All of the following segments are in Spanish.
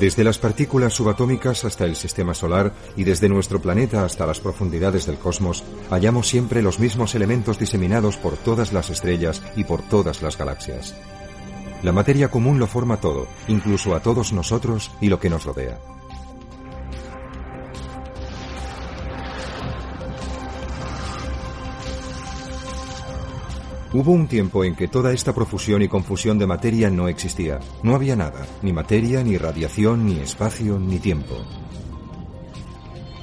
Desde las partículas subatómicas hasta el sistema solar y desde nuestro planeta hasta las profundidades del cosmos, hallamos siempre los mismos elementos diseminados por todas las estrellas y por todas las galaxias. La materia común lo forma todo, incluso a todos nosotros y lo que nos rodea. Hubo un tiempo en que toda esta profusión y confusión de materia no existía. No había nada, ni materia, ni radiación, ni espacio, ni tiempo.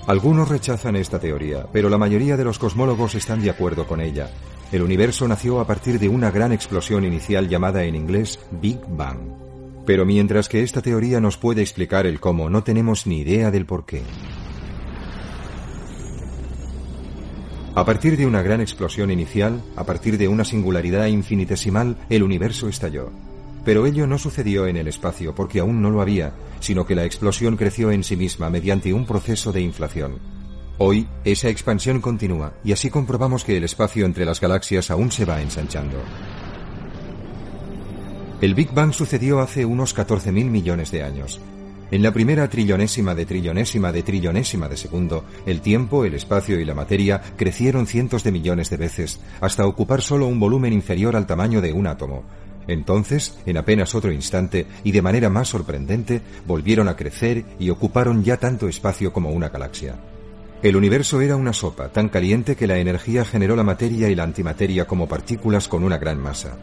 Algunos rechazan esta teoría, pero la mayoría de los cosmólogos están de acuerdo con ella. El universo nació a partir de una gran explosión inicial llamada en inglés Big Bang. Pero mientras que esta teoría nos puede explicar el cómo, no tenemos ni idea del por qué. A partir de una gran explosión inicial, a partir de una singularidad infinitesimal, el universo estalló. Pero ello no sucedió en el espacio porque aún no lo había, sino que la explosión creció en sí misma mediante un proceso de inflación. Hoy, esa expansión continúa y así comprobamos que el espacio entre las galaxias aún se va ensanchando. El Big Bang sucedió hace unos 14.000 millones de años. En la primera trillonésima de trillonésima de trillonésima de segundo, el tiempo, el espacio y la materia crecieron cientos de millones de veces, hasta ocupar solo un volumen inferior al tamaño de un átomo. Entonces, en apenas otro instante, y de manera más sorprendente, volvieron a crecer y ocuparon ya tanto espacio como una galaxia. El universo era una sopa tan caliente que la energía generó la materia y la antimateria como partículas con una gran masa.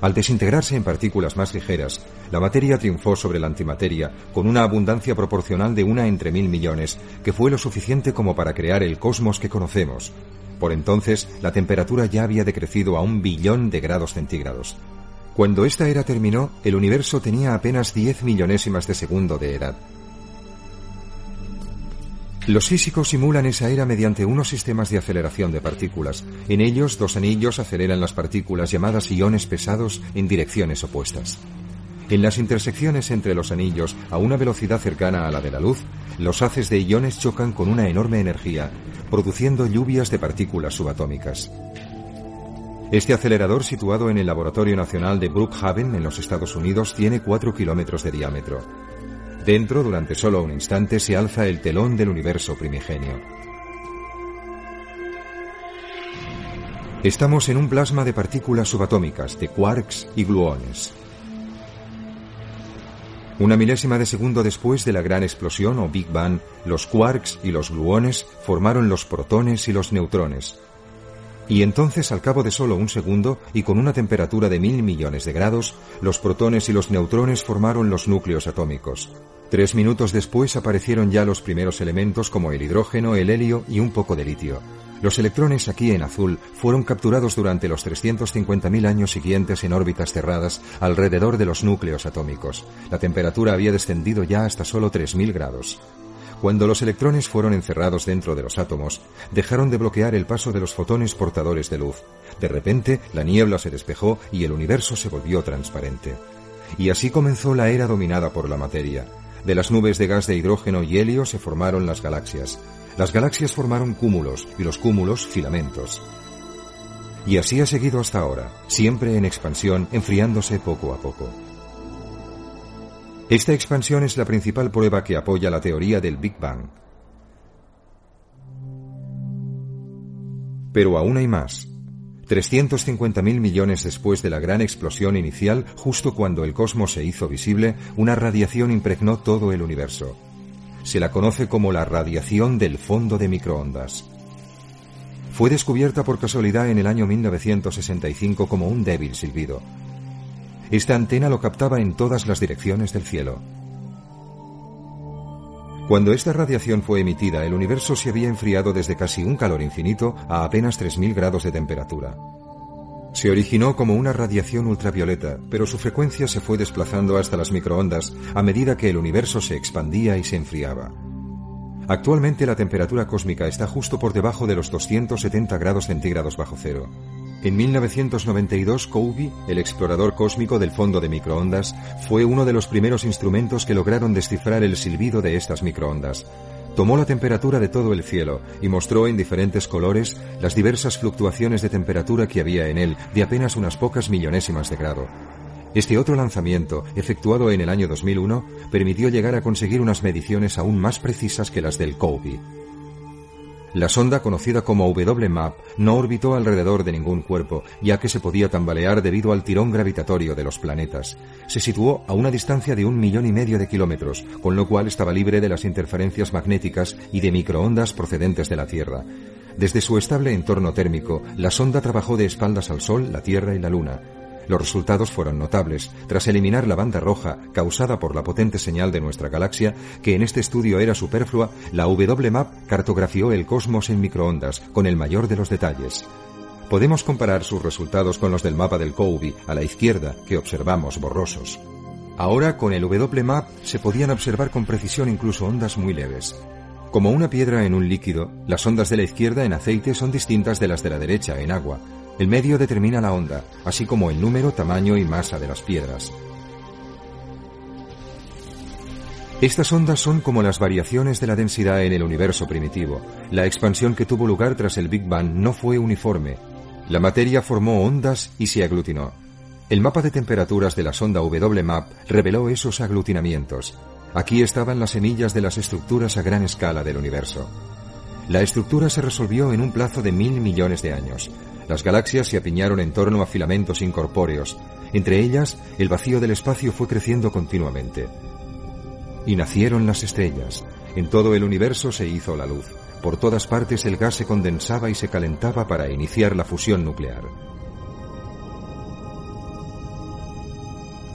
Al desintegrarse en partículas más ligeras, la materia triunfó sobre la antimateria con una abundancia proporcional de una entre mil millones, que fue lo suficiente como para crear el cosmos que conocemos. Por entonces, la temperatura ya había decrecido a un billón de grados centígrados. Cuando esta era terminó, el universo tenía apenas 10 millonésimas de segundo de edad. Los físicos simulan esa era mediante unos sistemas de aceleración de partículas. En ellos, dos anillos aceleran las partículas llamadas iones pesados en direcciones opuestas. En las intersecciones entre los anillos, a una velocidad cercana a la de la luz, los haces de iones chocan con una enorme energía, produciendo lluvias de partículas subatómicas. Este acelerador, situado en el Laboratorio Nacional de Brookhaven, en los Estados Unidos, tiene 4 kilómetros de diámetro. Dentro, durante solo un instante, se alza el telón del universo primigenio. Estamos en un plasma de partículas subatómicas, de quarks y gluones. Una milésima de segundo después de la gran explosión o Big Bang, los quarks y los gluones formaron los protones y los neutrones. Y entonces, al cabo de solo un segundo y con una temperatura de mil millones de grados, los protones y los neutrones formaron los núcleos atómicos. Tres minutos después aparecieron ya los primeros elementos como el hidrógeno, el helio y un poco de litio. Los electrones aquí en azul fueron capturados durante los 350.000 años siguientes en órbitas cerradas alrededor de los núcleos atómicos. La temperatura había descendido ya hasta solo 3.000 grados. Cuando los electrones fueron encerrados dentro de los átomos, dejaron de bloquear el paso de los fotones portadores de luz. De repente, la niebla se despejó y el universo se volvió transparente. Y así comenzó la era dominada por la materia. De las nubes de gas de hidrógeno y helio se formaron las galaxias. Las galaxias formaron cúmulos y los cúmulos filamentos. Y así ha seguido hasta ahora, siempre en expansión, enfriándose poco a poco. Esta expansión es la principal prueba que apoya la teoría del Big Bang. Pero aún hay más. 350.000 millones después de la gran explosión inicial, justo cuando el cosmos se hizo visible, una radiación impregnó todo el universo. Se la conoce como la radiación del fondo de microondas. Fue descubierta por casualidad en el año 1965 como un débil silbido. Esta antena lo captaba en todas las direcciones del cielo. Cuando esta radiación fue emitida, el universo se había enfriado desde casi un calor infinito a apenas 3.000 grados de temperatura. Se originó como una radiación ultravioleta, pero su frecuencia se fue desplazando hasta las microondas a medida que el universo se expandía y se enfriaba. Actualmente la temperatura cósmica está justo por debajo de los 270 grados centígrados bajo cero. En 1992, COBE, el explorador cósmico del fondo de microondas, fue uno de los primeros instrumentos que lograron descifrar el silbido de estas microondas. Tomó la temperatura de todo el cielo y mostró en diferentes colores las diversas fluctuaciones de temperatura que había en él, de apenas unas pocas millonésimas de grado. Este otro lanzamiento, efectuado en el año 2001, permitió llegar a conseguir unas mediciones aún más precisas que las del COBE. La sonda, conocida como WMAP, no orbitó alrededor de ningún cuerpo, ya que se podía tambalear debido al tirón gravitatorio de los planetas. Se situó a una distancia de un millón y medio de kilómetros, con lo cual estaba libre de las interferencias magnéticas y de microondas procedentes de la Tierra. Desde su estable entorno térmico, la sonda trabajó de espaldas al Sol, la Tierra y la Luna. Los resultados fueron notables. Tras eliminar la banda roja causada por la potente señal de nuestra galaxia, que en este estudio era superflua, la WMAP cartografió el cosmos en microondas con el mayor de los detalles. Podemos comparar sus resultados con los del mapa del COBE a la izquierda, que observamos borrosos. Ahora, con el WMAP se podían observar con precisión incluso ondas muy leves. Como una piedra en un líquido, las ondas de la izquierda en aceite son distintas de las de la derecha en agua, el medio determina la onda, así como el número, tamaño y masa de las piedras. Estas ondas son como las variaciones de la densidad en el universo primitivo. La expansión que tuvo lugar tras el Big Bang no fue uniforme. La materia formó ondas y se aglutinó. El mapa de temperaturas de la sonda WMAP reveló esos aglutinamientos. Aquí estaban las semillas de las estructuras a gran escala del universo. La estructura se resolvió en un plazo de mil millones de años. Las galaxias se apiñaron en torno a filamentos incorpóreos. Entre ellas, el vacío del espacio fue creciendo continuamente. Y nacieron las estrellas. En todo el universo se hizo la luz. Por todas partes el gas se condensaba y se calentaba para iniciar la fusión nuclear.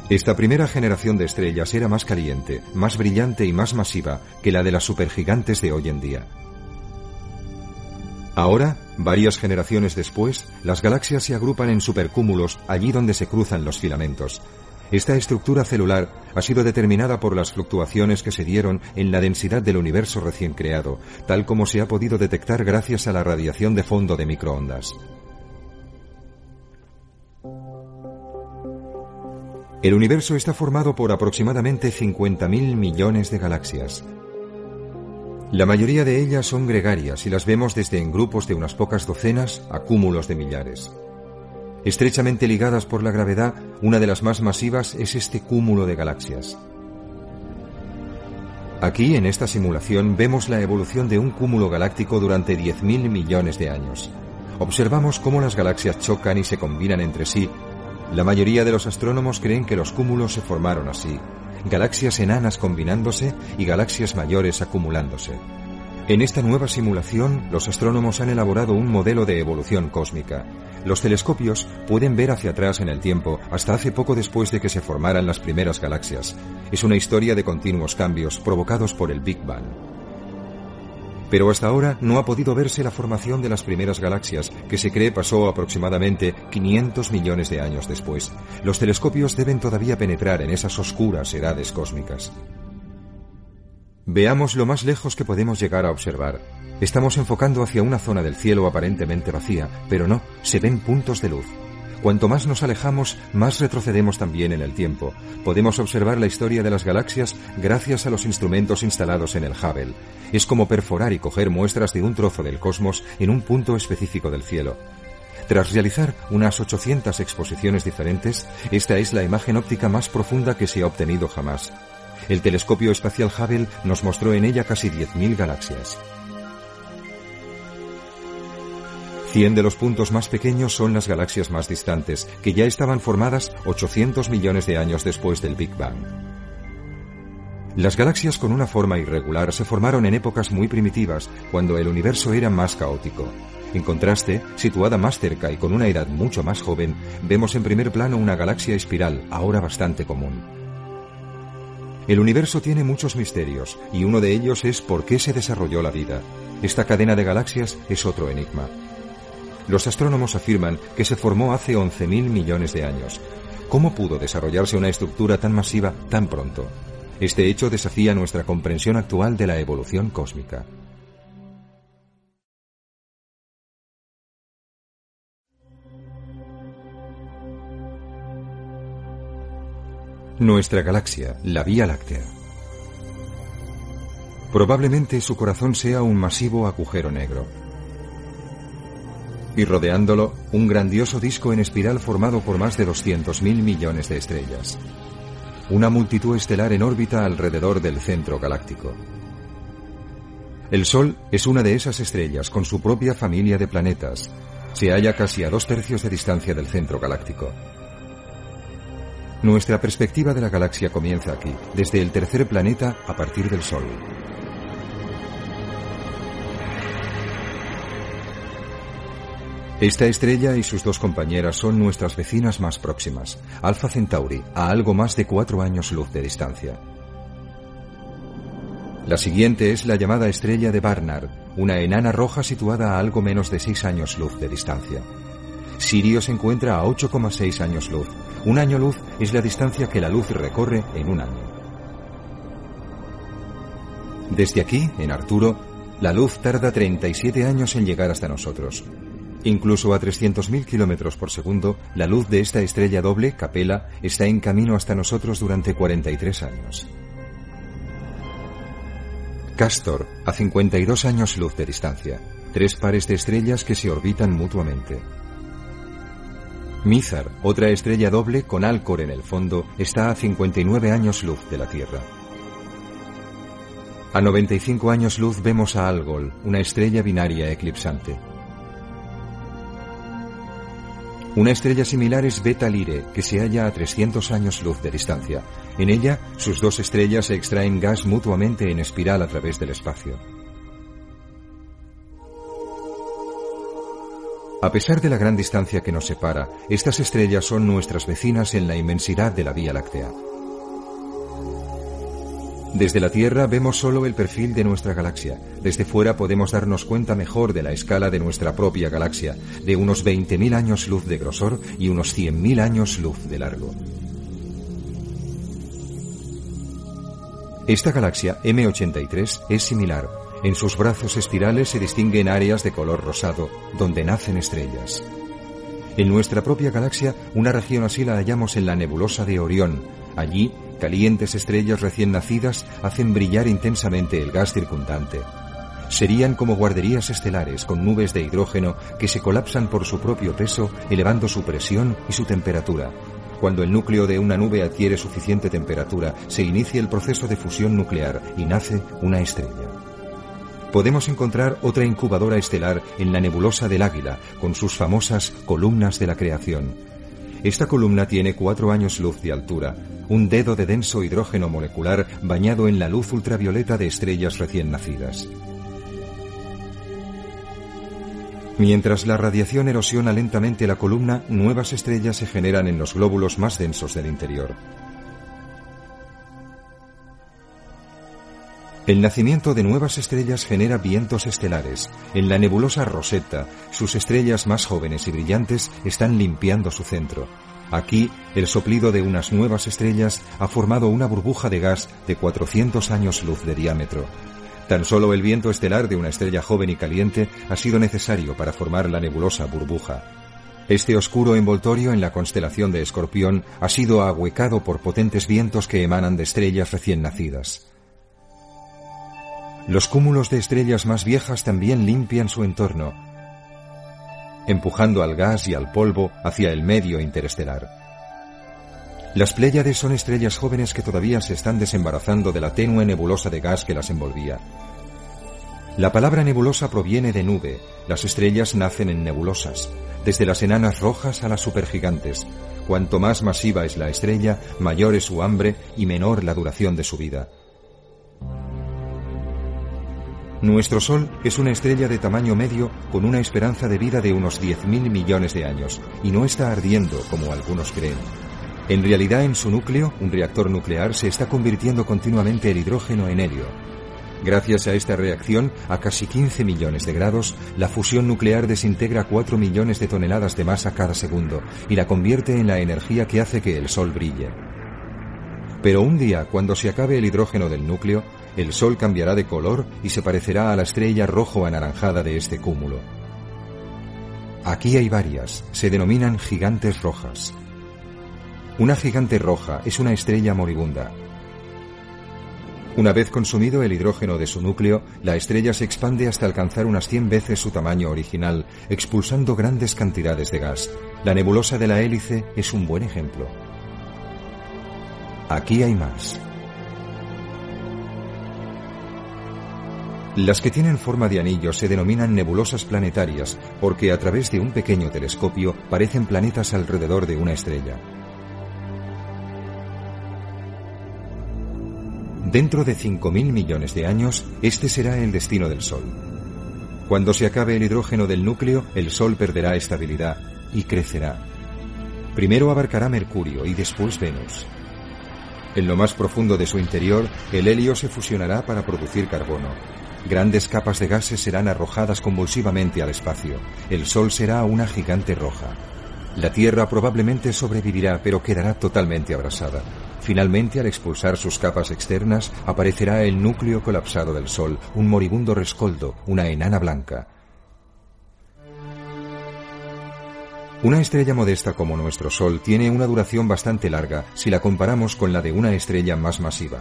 Esta primera generación de estrellas era más caliente, más brillante y más masiva que la de las supergigantes de hoy en día. Ahora, varias generaciones después, las galaxias se agrupan en supercúmulos allí donde se cruzan los filamentos. Esta estructura celular ha sido determinada por las fluctuaciones que se dieron en la densidad del universo recién creado, tal como se ha podido detectar gracias a la radiación de fondo de microondas. El universo está formado por aproximadamente 50.000 millones de galaxias. La mayoría de ellas son gregarias y las vemos desde en grupos de unas pocas docenas a cúmulos de millares. Estrechamente ligadas por la gravedad, una de las más masivas es este cúmulo de galaxias. Aquí, en esta simulación, vemos la evolución de un cúmulo galáctico durante 10.000 millones de años. Observamos cómo las galaxias chocan y se combinan entre sí. La mayoría de los astrónomos creen que los cúmulos se formaron así, galaxias enanas combinándose y galaxias mayores acumulándose. En esta nueva simulación, los astrónomos han elaborado un modelo de evolución cósmica. Los telescopios pueden ver hacia atrás en el tiempo, hasta hace poco después de que se formaran las primeras galaxias. Es una historia de continuos cambios provocados por el Big Bang. Pero hasta ahora no ha podido verse la formación de las primeras galaxias, que se cree pasó aproximadamente 500 millones de años después. Los telescopios deben todavía penetrar en esas oscuras edades cósmicas. Veamos lo más lejos que podemos llegar a observar. Estamos enfocando hacia una zona del cielo aparentemente vacía, pero no, se ven puntos de luz. Cuanto más nos alejamos, más retrocedemos también en el tiempo. Podemos observar la historia de las galaxias gracias a los instrumentos instalados en el Hubble. Es como perforar y coger muestras de un trozo del cosmos en un punto específico del cielo. Tras realizar unas 800 exposiciones diferentes, esta es la imagen óptica más profunda que se ha obtenido jamás. El telescopio espacial Hubble nos mostró en ella casi 10.000 galaxias. Cien de los puntos más pequeños son las galaxias más distantes, que ya estaban formadas 800 millones de años después del Big Bang. Las galaxias con una forma irregular se formaron en épocas muy primitivas, cuando el universo era más caótico. En contraste, situada más cerca y con una edad mucho más joven, vemos en primer plano una galaxia espiral, ahora bastante común. El universo tiene muchos misterios, y uno de ellos es por qué se desarrolló la vida. Esta cadena de galaxias es otro enigma. Los astrónomos afirman que se formó hace 11.000 millones de años. ¿Cómo pudo desarrollarse una estructura tan masiva tan pronto? Este hecho desafía nuestra comprensión actual de la evolución cósmica. Nuestra galaxia, la Vía Láctea. Probablemente su corazón sea un masivo agujero negro. Y rodeándolo un grandioso disco en espiral formado por más de 200.000 millones de estrellas. Una multitud estelar en órbita alrededor del centro galáctico. El Sol es una de esas estrellas con su propia familia de planetas. Se halla casi a dos tercios de distancia del centro galáctico. Nuestra perspectiva de la galaxia comienza aquí, desde el tercer planeta a partir del Sol. Esta estrella y sus dos compañeras son nuestras vecinas más próximas, Alpha Centauri, a algo más de cuatro años luz de distancia. La siguiente es la llamada estrella de Barnard, una enana roja situada a algo menos de seis años luz de distancia. Sirio se encuentra a 8,6 años luz. Un año luz es la distancia que la luz recorre en un año. Desde aquí, en Arturo, la luz tarda 37 años en llegar hasta nosotros. Incluso a 300.000 kilómetros por segundo, la luz de esta estrella doble, Capella, está en camino hasta nosotros durante 43 años. Castor, a 52 años luz de distancia, tres pares de estrellas que se orbitan mutuamente. Mizar, otra estrella doble con Alcor en el fondo, está a 59 años luz de la Tierra. A 95 años luz vemos a Algol, una estrella binaria eclipsante. Una estrella similar es Beta Lyrae, que se halla a 300 años luz de distancia. En ella, sus dos estrellas extraen gas mutuamente en espiral a través del espacio. A pesar de la gran distancia que nos separa, estas estrellas son nuestras vecinas en la inmensidad de la Vía Láctea. Desde la Tierra vemos solo el perfil de nuestra galaxia. Desde fuera podemos darnos cuenta mejor de la escala de nuestra propia galaxia, de unos 20.000 años luz de grosor y unos 100.000 años luz de largo. Esta galaxia M83 es similar. En sus brazos espirales se distinguen áreas de color rosado, donde nacen estrellas. En nuestra propia galaxia, una región así la hallamos en la nebulosa de Orión. Allí Calientes estrellas recién nacidas hacen brillar intensamente el gas circundante. Serían como guarderías estelares con nubes de hidrógeno que se colapsan por su propio peso, elevando su presión y su temperatura. Cuando el núcleo de una nube adquiere suficiente temperatura, se inicia el proceso de fusión nuclear y nace una estrella. Podemos encontrar otra incubadora estelar en la nebulosa del Águila, con sus famosas columnas de la creación. Esta columna tiene cuatro años luz de altura, un dedo de denso hidrógeno molecular bañado en la luz ultravioleta de estrellas recién nacidas. Mientras la radiación erosiona lentamente la columna, nuevas estrellas se generan en los glóbulos más densos del interior. El nacimiento de nuevas estrellas genera vientos estelares. En la nebulosa Rosetta, sus estrellas más jóvenes y brillantes están limpiando su centro. Aquí, el soplido de unas nuevas estrellas ha formado una burbuja de gas de 400 años luz de diámetro. Tan solo el viento estelar de una estrella joven y caliente ha sido necesario para formar la nebulosa burbuja. Este oscuro envoltorio en la constelación de Escorpión ha sido ahuecado por potentes vientos que emanan de estrellas recién nacidas. Los cúmulos de estrellas más viejas también limpian su entorno, empujando al gas y al polvo hacia el medio interestelar. Las Pléyades son estrellas jóvenes que todavía se están desembarazando de la tenue nebulosa de gas que las envolvía. La palabra nebulosa proviene de nube. Las estrellas nacen en nebulosas, desde las enanas rojas a las supergigantes. Cuanto más masiva es la estrella, mayor es su hambre y menor la duración de su vida. Nuestro Sol es una estrella de tamaño medio con una esperanza de vida de unos 10.000 millones de años y no está ardiendo como algunos creen. En realidad en su núcleo, un reactor nuclear se está convirtiendo continuamente el hidrógeno en helio. Gracias a esta reacción, a casi 15 millones de grados, la fusión nuclear desintegra 4 millones de toneladas de masa cada segundo y la convierte en la energía que hace que el Sol brille. Pero un día, cuando se acabe el hidrógeno del núcleo, el Sol cambiará de color y se parecerá a la estrella rojo anaranjada de este cúmulo. Aquí hay varias, se denominan gigantes rojas. Una gigante roja es una estrella moribunda. Una vez consumido el hidrógeno de su núcleo, la estrella se expande hasta alcanzar unas 100 veces su tamaño original, expulsando grandes cantidades de gas. La nebulosa de la hélice es un buen ejemplo. Aquí hay más. Las que tienen forma de anillo se denominan nebulosas planetarias porque a través de un pequeño telescopio parecen planetas alrededor de una estrella. Dentro de 5.000 millones de años, este será el destino del Sol. Cuando se acabe el hidrógeno del núcleo, el Sol perderá estabilidad y crecerá. Primero abarcará Mercurio y después Venus. En lo más profundo de su interior, el helio se fusionará para producir carbono. Grandes capas de gases serán arrojadas convulsivamente al espacio. El Sol será una gigante roja. La Tierra probablemente sobrevivirá, pero quedará totalmente abrasada. Finalmente, al expulsar sus capas externas, aparecerá el núcleo colapsado del Sol, un moribundo rescoldo, una enana blanca. Una estrella modesta como nuestro Sol tiene una duración bastante larga si la comparamos con la de una estrella más masiva.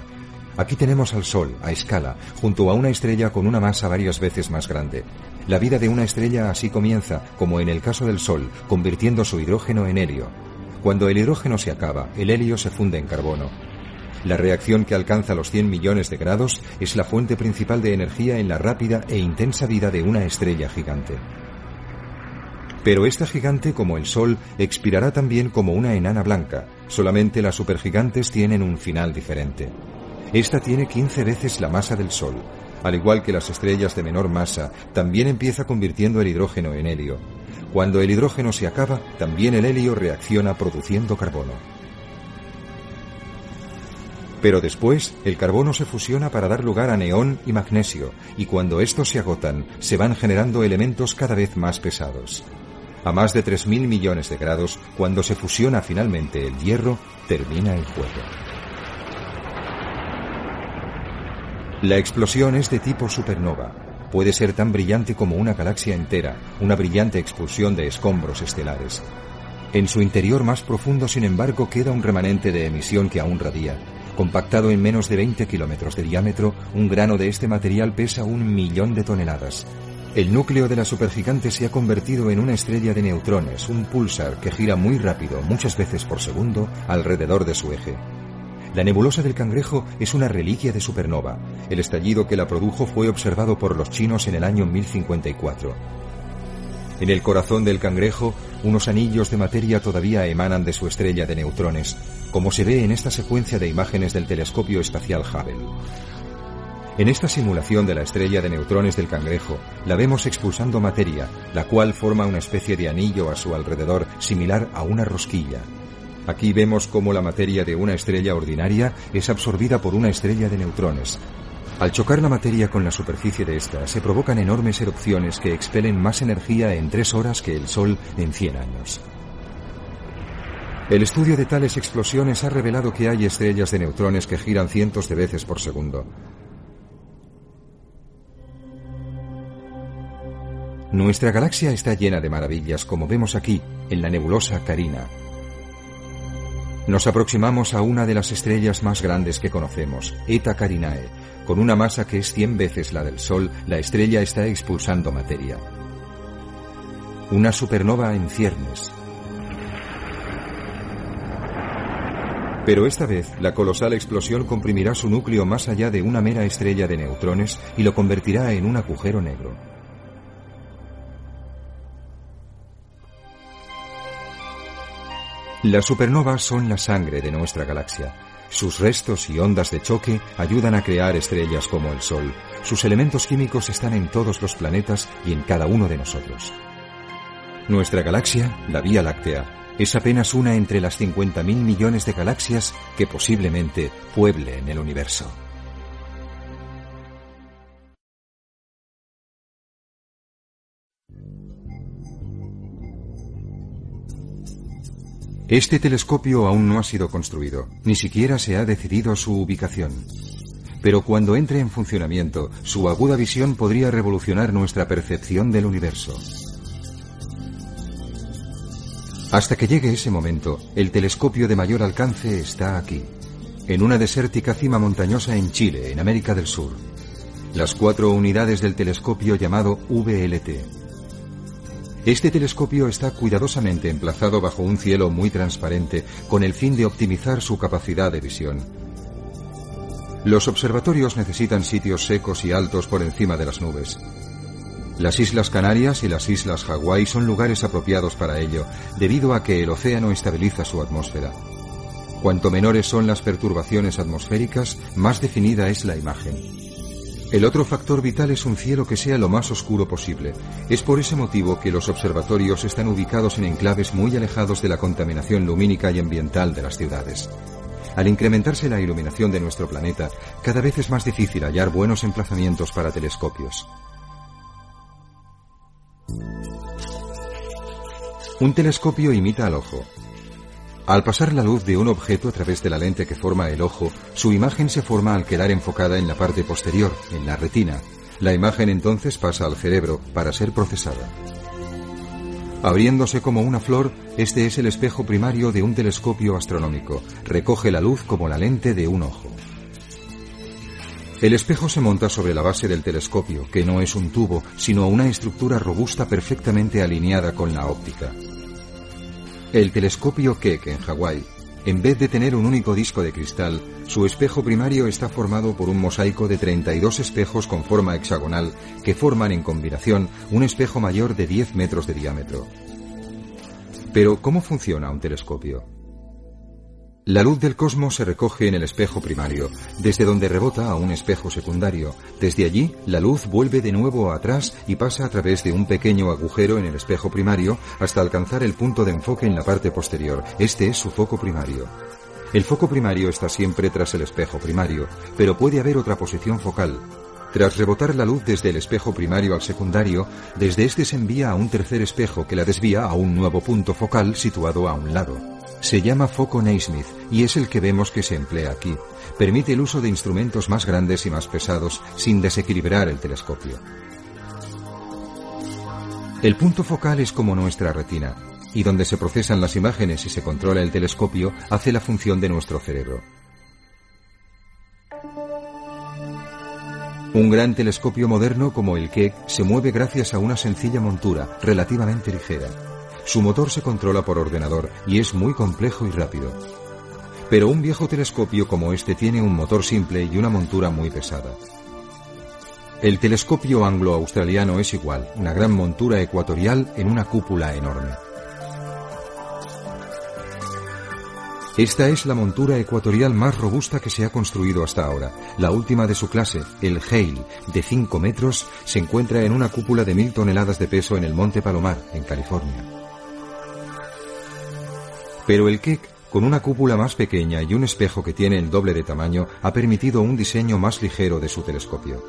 Aquí tenemos al Sol, a escala, junto a una estrella con una masa varias veces más grande. La vida de una estrella así comienza, como en el caso del Sol, convirtiendo su hidrógeno en helio. Cuando el hidrógeno se acaba, el helio se funde en carbono. La reacción que alcanza los 100 millones de grados es la fuente principal de energía en la rápida e intensa vida de una estrella gigante. Pero esta gigante, como el Sol, expirará también como una enana blanca. Solamente las supergigantes tienen un final diferente. Esta tiene 15 veces la masa del Sol. Al igual que las estrellas de menor masa, también empieza convirtiendo el hidrógeno en helio. Cuando el hidrógeno se acaba, también el helio reacciona produciendo carbono. Pero después, el carbono se fusiona para dar lugar a neón y magnesio, y cuando estos se agotan, se van generando elementos cada vez más pesados. A más de 3.000 millones de grados, cuando se fusiona finalmente el hierro, termina el juego. La explosión es de tipo supernova, puede ser tan brillante como una galaxia entera, una brillante expulsión de escombros estelares. En su interior más profundo, sin embargo, queda un remanente de emisión que aún radia. Compactado en menos de 20 kilómetros de diámetro, un grano de este material pesa un millón de toneladas. El núcleo de la supergigante se ha convertido en una estrella de neutrones, un pulsar que gira muy rápido, muchas veces por segundo, alrededor de su eje. La nebulosa del cangrejo es una reliquia de supernova. El estallido que la produjo fue observado por los chinos en el año 1054. En el corazón del cangrejo, unos anillos de materia todavía emanan de su estrella de neutrones, como se ve en esta secuencia de imágenes del telescopio espacial Hubble. En esta simulación de la estrella de neutrones del cangrejo, la vemos expulsando materia, la cual forma una especie de anillo a su alrededor similar a una rosquilla. Aquí vemos cómo la materia de una estrella ordinaria es absorbida por una estrella de neutrones. Al chocar la materia con la superficie de esta, se provocan enormes erupciones que expelen más energía en tres horas que el Sol en 100 años. El estudio de tales explosiones ha revelado que hay estrellas de neutrones que giran cientos de veces por segundo. Nuestra galaxia está llena de maravillas, como vemos aquí, en la nebulosa Carina, nos aproximamos a una de las estrellas más grandes que conocemos, Eta Carinae. Con una masa que es 100 veces la del Sol, la estrella está expulsando materia. Una supernova en ciernes. Pero esta vez, la colosal explosión comprimirá su núcleo más allá de una mera estrella de neutrones y lo convertirá en un agujero negro. Las supernovas son la sangre de nuestra galaxia. Sus restos y ondas de choque ayudan a crear estrellas como el Sol. Sus elementos químicos están en todos los planetas y en cada uno de nosotros. Nuestra galaxia, la Vía Láctea, es apenas una entre las 50.000 millones de galaxias que posiblemente pueblen el universo. Este telescopio aún no ha sido construido, ni siquiera se ha decidido su ubicación. Pero cuando entre en funcionamiento, su aguda visión podría revolucionar nuestra percepción del universo. Hasta que llegue ese momento, el telescopio de mayor alcance está aquí. en una desértica cima montañosa en Chile, en América del Sur. Las cuatro unidades del telescopio llamado VLT. Este telescopio está cuidadosamente emplazado bajo un cielo muy transparente con el fin de optimizar su capacidad de visión. Los observatorios necesitan sitios secos y altos por encima de las nubes. Las Islas Canarias y las Islas Hawái son lugares apropiados para ello, debido a que el océano estabiliza su atmósfera. Cuanto menores son las perturbaciones atmosféricas, más definida es la imagen. El otro factor vital es un cielo que sea lo más oscuro posible. Es por ese motivo que los observatorios están ubicados en enclaves muy alejados de la contaminación lumínica y ambiental de las ciudades. Al incrementarse la iluminación de nuestro planeta, cada vez es más difícil hallar buenos emplazamientos para telescopios. Un telescopio imita al ojo. Al pasar la luz de un objeto a través de la lente que forma el ojo, su imagen se forma al quedar enfocada en la parte posterior, en la retina. La imagen entonces pasa al cerebro para ser procesada. Abriéndose como una flor, este es el espejo primario de un telescopio astronómico. Recoge la luz como la lente de un ojo. El espejo se monta sobre la base del telescopio, que no es un tubo, sino una estructura robusta perfectamente alineada con la óptica. El telescopio Keck en Hawái, en vez de tener un único disco de cristal, su espejo primario está formado por un mosaico de 32 espejos con forma hexagonal que forman en combinación un espejo mayor de 10 metros de diámetro. Pero, ¿cómo funciona un telescopio? La luz del cosmos se recoge en el espejo primario, desde donde rebota a un espejo secundario. Desde allí, la luz vuelve de nuevo atrás y pasa a través de un pequeño agujero en el espejo primario hasta alcanzar el punto de enfoque en la parte posterior. Este es su foco primario. El foco primario está siempre tras el espejo primario, pero puede haber otra posición focal. Tras rebotar la luz desde el espejo primario al secundario, desde este se envía a un tercer espejo que la desvía a un nuevo punto focal situado a un lado. Se llama foco Naismith y es el que vemos que se emplea aquí. Permite el uso de instrumentos más grandes y más pesados sin desequilibrar el telescopio. El punto focal es como nuestra retina, y donde se procesan las imágenes y se controla el telescopio hace la función de nuestro cerebro. Un gran telescopio moderno como el Keck se mueve gracias a una sencilla montura relativamente ligera. Su motor se controla por ordenador y es muy complejo y rápido. Pero un viejo telescopio como este tiene un motor simple y una montura muy pesada. El telescopio anglo-australiano es igual, una gran montura ecuatorial en una cúpula enorme. Esta es la montura ecuatorial más robusta que se ha construido hasta ahora. La última de su clase, el Hale, de 5 metros, se encuentra en una cúpula de mil toneladas de peso en el Monte Palomar, en California. Pero el Keck, con una cúpula más pequeña y un espejo que tiene el doble de tamaño, ha permitido un diseño más ligero de su telescopio.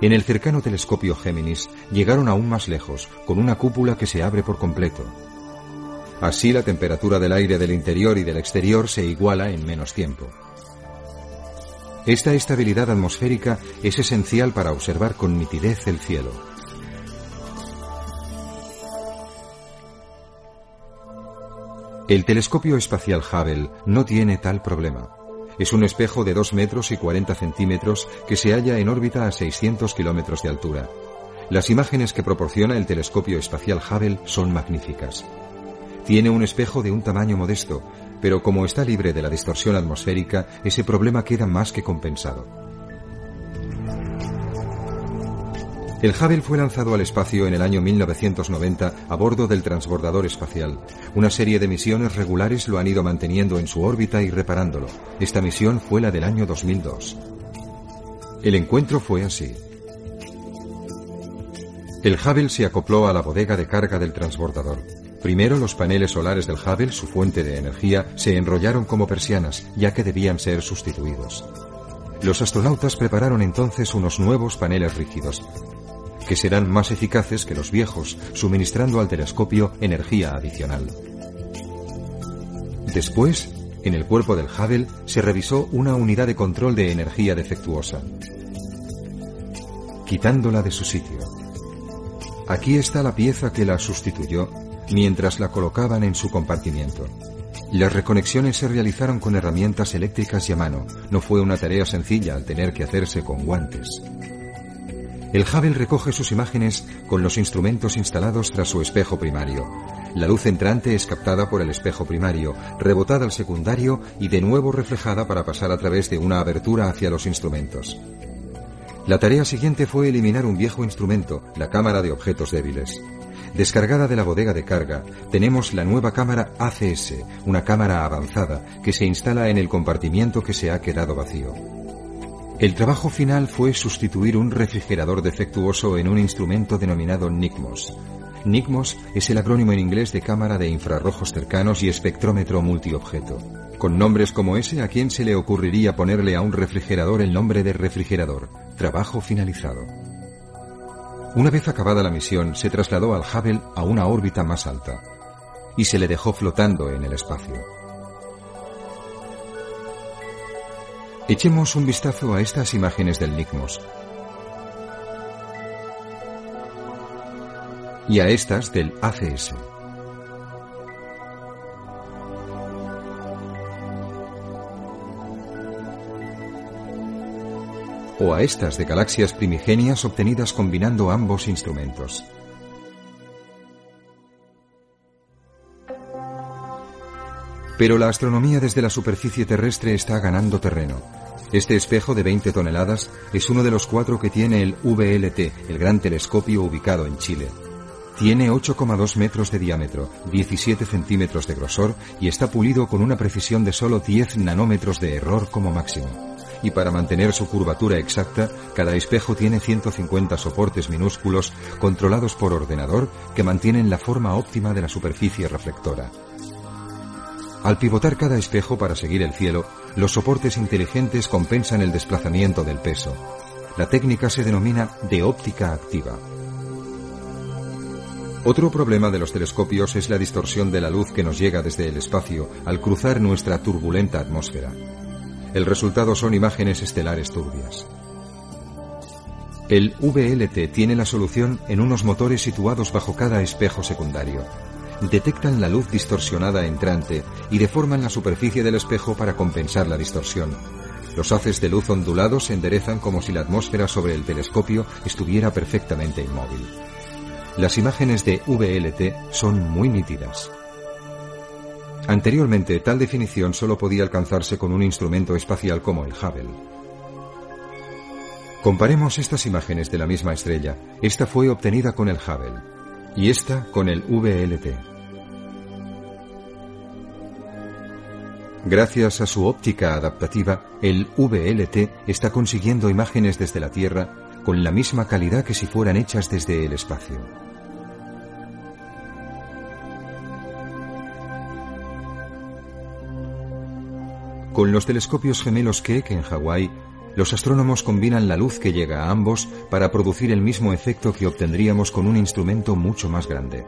En el cercano telescopio Géminis llegaron aún más lejos, con una cúpula que se abre por completo. Así la temperatura del aire del interior y del exterior se iguala en menos tiempo. Esta estabilidad atmosférica es esencial para observar con nitidez el cielo. El telescopio espacial Hubble no tiene tal problema. Es un espejo de 2 metros y 40 centímetros que se halla en órbita a 600 kilómetros de altura. Las imágenes que proporciona el telescopio espacial Hubble son magníficas. Tiene un espejo de un tamaño modesto, pero como está libre de la distorsión atmosférica, ese problema queda más que compensado. El Hubble fue lanzado al espacio en el año 1990 a bordo del transbordador espacial. Una serie de misiones regulares lo han ido manteniendo en su órbita y reparándolo. Esta misión fue la del año 2002. El encuentro fue así. El Hubble se acopló a la bodega de carga del transbordador. Primero los paneles solares del Hubble, su fuente de energía, se enrollaron como persianas, ya que debían ser sustituidos. Los astronautas prepararon entonces unos nuevos paneles rígidos que serán más eficaces que los viejos, suministrando al telescopio energía adicional. Después, en el cuerpo del Hubble se revisó una unidad de control de energía defectuosa, quitándola de su sitio. Aquí está la pieza que la sustituyó mientras la colocaban en su compartimiento. Las reconexiones se realizaron con herramientas eléctricas y a mano. No fue una tarea sencilla al tener que hacerse con guantes. El Hubble recoge sus imágenes con los instrumentos instalados tras su espejo primario. La luz entrante es captada por el espejo primario, rebotada al secundario y de nuevo reflejada para pasar a través de una abertura hacia los instrumentos. La tarea siguiente fue eliminar un viejo instrumento, la cámara de objetos débiles. Descargada de la bodega de carga, tenemos la nueva cámara ACS, una cámara avanzada que se instala en el compartimiento que se ha quedado vacío. El trabajo final fue sustituir un refrigerador defectuoso en un instrumento denominado NICMOS. NICMOS es el acrónimo en inglés de cámara de infrarrojos cercanos y espectrómetro multiobjeto. Con nombres como ese, ¿a quién se le ocurriría ponerle a un refrigerador el nombre de refrigerador? Trabajo finalizado. Una vez acabada la misión, se trasladó al Hubble a una órbita más alta y se le dejó flotando en el espacio. Echemos un vistazo a estas imágenes del NICMOS y a estas del ACS. o a estas de galaxias primigenias obtenidas combinando ambos instrumentos. Pero la astronomía desde la superficie terrestre está ganando terreno. Este espejo de 20 toneladas es uno de los cuatro que tiene el VLT, el gran telescopio ubicado en Chile. Tiene 8,2 metros de diámetro, 17 centímetros de grosor y está pulido con una precisión de solo 10 nanómetros de error como máximo y para mantener su curvatura exacta, cada espejo tiene 150 soportes minúsculos controlados por ordenador que mantienen la forma óptima de la superficie reflectora. Al pivotar cada espejo para seguir el cielo, los soportes inteligentes compensan el desplazamiento del peso. La técnica se denomina de óptica activa. Otro problema de los telescopios es la distorsión de la luz que nos llega desde el espacio al cruzar nuestra turbulenta atmósfera. El resultado son imágenes estelares turbias. El VLT tiene la solución en unos motores situados bajo cada espejo secundario. Detectan la luz distorsionada entrante y deforman la superficie del espejo para compensar la distorsión. Los haces de luz ondulados se enderezan como si la atmósfera sobre el telescopio estuviera perfectamente inmóvil. Las imágenes de VLT son muy nítidas. Anteriormente, tal definición solo podía alcanzarse con un instrumento espacial como el Hubble. Comparemos estas imágenes de la misma estrella. Esta fue obtenida con el Hubble y esta con el VLT. Gracias a su óptica adaptativa, el VLT está consiguiendo imágenes desde la Tierra con la misma calidad que si fueran hechas desde el espacio. Con los telescopios gemelos Keck en Hawái, los astrónomos combinan la luz que llega a ambos para producir el mismo efecto que obtendríamos con un instrumento mucho más grande.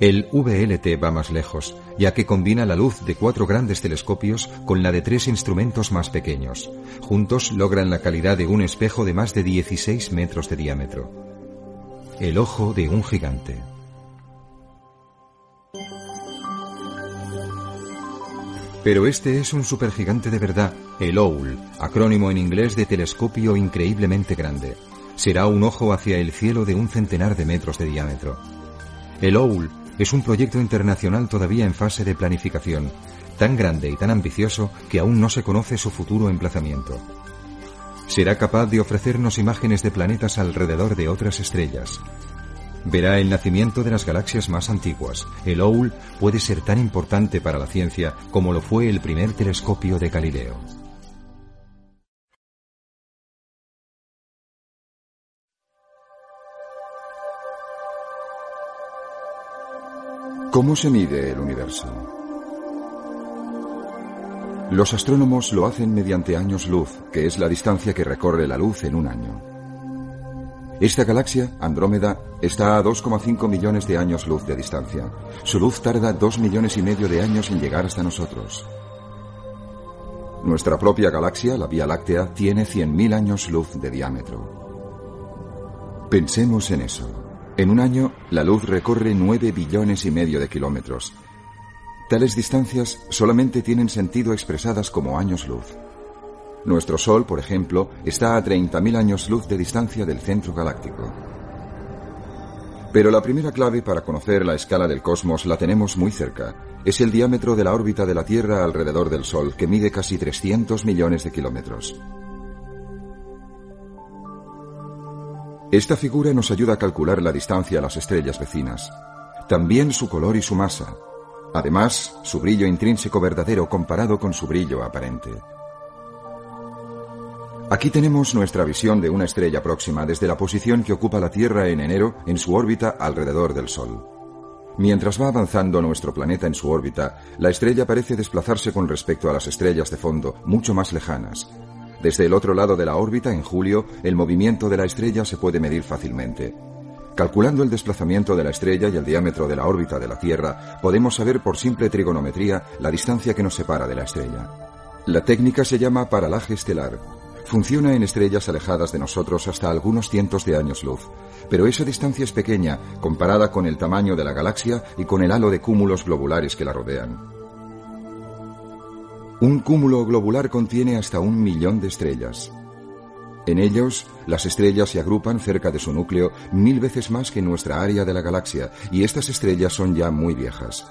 El VLT va más lejos, ya que combina la luz de cuatro grandes telescopios con la de tres instrumentos más pequeños. Juntos logran la calidad de un espejo de más de 16 metros de diámetro. El ojo de un gigante. Pero este es un supergigante de verdad, el OWL, acrónimo en inglés de telescopio increíblemente grande. Será un ojo hacia el cielo de un centenar de metros de diámetro. El OWL es un proyecto internacional todavía en fase de planificación, tan grande y tan ambicioso que aún no se conoce su futuro emplazamiento. Será capaz de ofrecernos imágenes de planetas alrededor de otras estrellas, verá el nacimiento de las galaxias más antiguas. El OWL puede ser tan importante para la ciencia como lo fue el primer telescopio de Galileo. ¿Cómo se mide el universo? Los astrónomos lo hacen mediante años luz, que es la distancia que recorre la luz en un año. Esta galaxia, Andrómeda, está a 2,5 millones de años luz de distancia. Su luz tarda 2 millones y medio de años en llegar hasta nosotros. Nuestra propia galaxia, la Vía Láctea, tiene 100.000 años luz de diámetro. Pensemos en eso. En un año, la luz recorre 9 billones y medio de kilómetros. Tales distancias solamente tienen sentido expresadas como años luz. Nuestro Sol, por ejemplo, está a 30.000 años luz de distancia del centro galáctico. Pero la primera clave para conocer la escala del cosmos la tenemos muy cerca. Es el diámetro de la órbita de la Tierra alrededor del Sol, que mide casi 300 millones de kilómetros. Esta figura nos ayuda a calcular la distancia a las estrellas vecinas, también su color y su masa, además su brillo intrínseco verdadero comparado con su brillo aparente. Aquí tenemos nuestra visión de una estrella próxima desde la posición que ocupa la Tierra en enero en su órbita alrededor del Sol. Mientras va avanzando nuestro planeta en su órbita, la estrella parece desplazarse con respecto a las estrellas de fondo, mucho más lejanas, desde el otro lado de la órbita, en julio, el movimiento de la estrella se puede medir fácilmente. Calculando el desplazamiento de la estrella y el diámetro de la órbita de la Tierra, podemos saber por simple trigonometría la distancia que nos separa de la estrella. La técnica se llama paralaje estelar. Funciona en estrellas alejadas de nosotros hasta algunos cientos de años luz, pero esa distancia es pequeña comparada con el tamaño de la galaxia y con el halo de cúmulos globulares que la rodean. Un cúmulo globular contiene hasta un millón de estrellas. En ellos, las estrellas se agrupan cerca de su núcleo mil veces más que en nuestra área de la galaxia, y estas estrellas son ya muy viejas.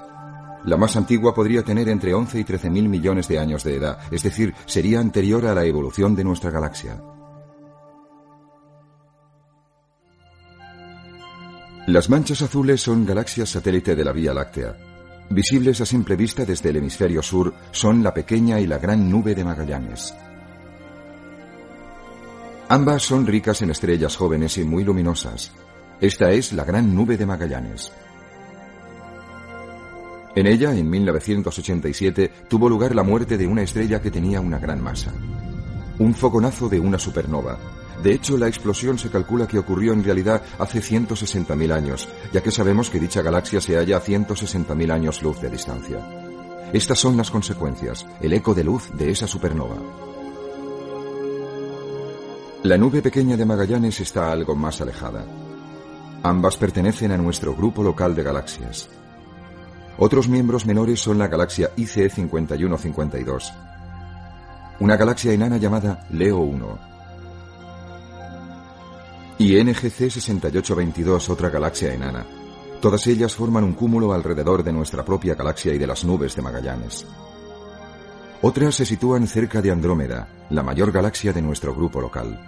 La más antigua podría tener entre 11 y 13 mil millones de años de edad, es decir, sería anterior a la evolución de nuestra galaxia. Las manchas azules son galaxias satélite de la Vía Láctea. Visibles a simple vista desde el hemisferio sur son la pequeña y la gran nube de Magallanes. Ambas son ricas en estrellas jóvenes y muy luminosas. Esta es la gran nube de Magallanes. En ella, en 1987, tuvo lugar la muerte de una estrella que tenía una gran masa. Un foconazo de una supernova, de hecho, la explosión se calcula que ocurrió en realidad hace 160.000 años, ya que sabemos que dicha galaxia se halla a 160.000 años luz de distancia. Estas son las consecuencias, el eco de luz de esa supernova. La nube pequeña de Magallanes está algo más alejada. Ambas pertenecen a nuestro grupo local de galaxias. Otros miembros menores son la galaxia ICE 5152, una galaxia enana llamada Leo 1, y NGC 6822, otra galaxia enana. Todas ellas forman un cúmulo alrededor de nuestra propia galaxia y de las nubes de Magallanes. Otras se sitúan cerca de Andrómeda, la mayor galaxia de nuestro grupo local.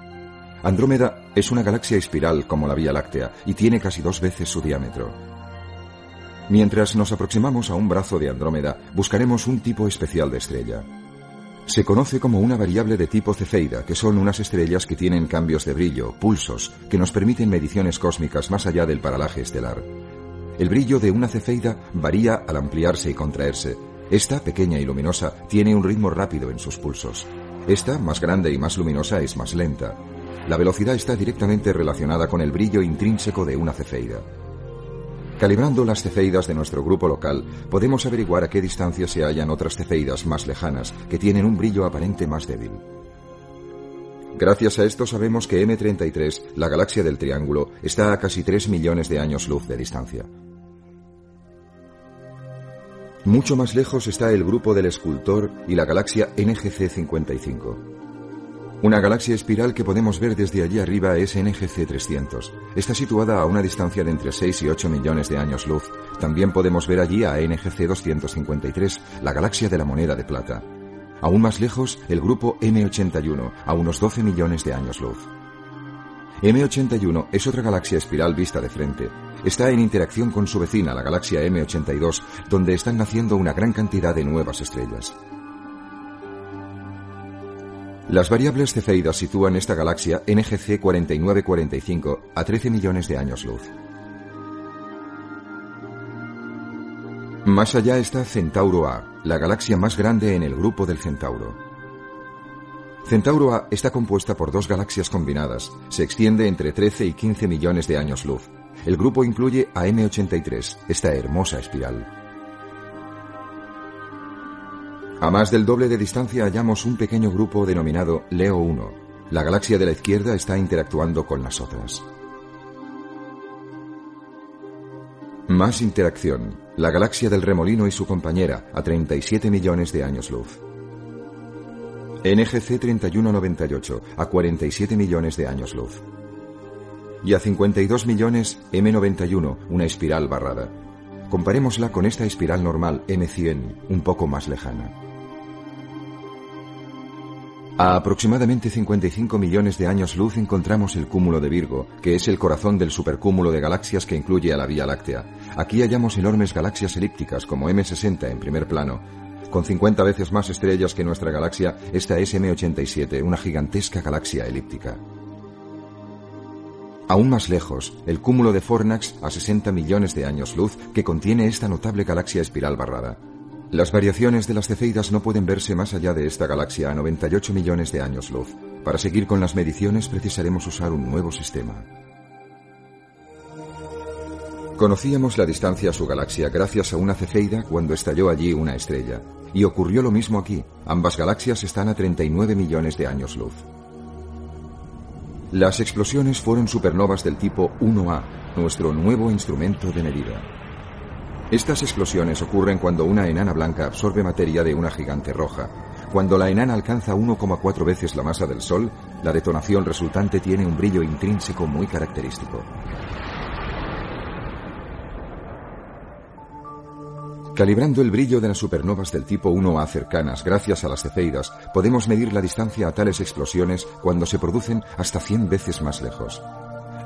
Andrómeda es una galaxia espiral como la Vía Láctea y tiene casi dos veces su diámetro. Mientras nos aproximamos a un brazo de Andrómeda, buscaremos un tipo especial de estrella. Se conoce como una variable de tipo cefeida, que son unas estrellas que tienen cambios de brillo, pulsos, que nos permiten mediciones cósmicas más allá del paralaje estelar. El brillo de una cefeida varía al ampliarse y contraerse. Esta, pequeña y luminosa, tiene un ritmo rápido en sus pulsos. Esta, más grande y más luminosa, es más lenta. La velocidad está directamente relacionada con el brillo intrínseco de una cefeida. Calibrando las cefeidas de nuestro grupo local, podemos averiguar a qué distancia se hallan otras cefeidas más lejanas, que tienen un brillo aparente más débil. Gracias a esto sabemos que M33, la galaxia del Triángulo, está a casi 3 millones de años luz de distancia. Mucho más lejos está el grupo del escultor y la galaxia NGC 55. Una galaxia espiral que podemos ver desde allí arriba es NGC 300. Está situada a una distancia de entre 6 y 8 millones de años luz. También podemos ver allí a NGC 253, la galaxia de la moneda de plata. Aún más lejos, el grupo M81, a unos 12 millones de años luz. M81 es otra galaxia espiral vista de frente. Está en interacción con su vecina, la galaxia M82, donde están naciendo una gran cantidad de nuevas estrellas. Las variables cefeidas sitúan esta galaxia NGC 4945 a 13 millones de años luz. Más allá está Centauro A, la galaxia más grande en el grupo del Centauro. Centauro A está compuesta por dos galaxias combinadas, se extiende entre 13 y 15 millones de años luz. El grupo incluye a M83, esta hermosa espiral. A más del doble de distancia hallamos un pequeño grupo denominado Leo 1. La galaxia de la izquierda está interactuando con las otras. Más interacción. La galaxia del remolino y su compañera, a 37 millones de años luz. NGC 3198, a 47 millones de años luz. Y a 52 millones M91, una espiral barrada. Comparémosla con esta espiral normal M100, un poco más lejana. A aproximadamente 55 millones de años luz encontramos el cúmulo de Virgo, que es el corazón del supercúmulo de galaxias que incluye a la Vía Láctea. Aquí hallamos enormes galaxias elípticas como M60 en primer plano. Con 50 veces más estrellas que nuestra galaxia, esta es M87, una gigantesca galaxia elíptica. Aún más lejos, el cúmulo de Fornax a 60 millones de años luz que contiene esta notable galaxia espiral barrada. Las variaciones de las cefeidas no pueden verse más allá de esta galaxia a 98 millones de años luz. Para seguir con las mediciones precisaremos usar un nuevo sistema. Conocíamos la distancia a su galaxia gracias a una cefeida cuando estalló allí una estrella. Y ocurrió lo mismo aquí. Ambas galaxias están a 39 millones de años luz. Las explosiones fueron supernovas del tipo 1A, nuestro nuevo instrumento de medida. Estas explosiones ocurren cuando una enana blanca absorbe materia de una gigante roja. Cuando la enana alcanza 1,4 veces la masa del Sol, la detonación resultante tiene un brillo intrínseco muy característico. Calibrando el brillo de las supernovas del tipo 1A cercanas gracias a las cefeidas, podemos medir la distancia a tales explosiones cuando se producen hasta 100 veces más lejos.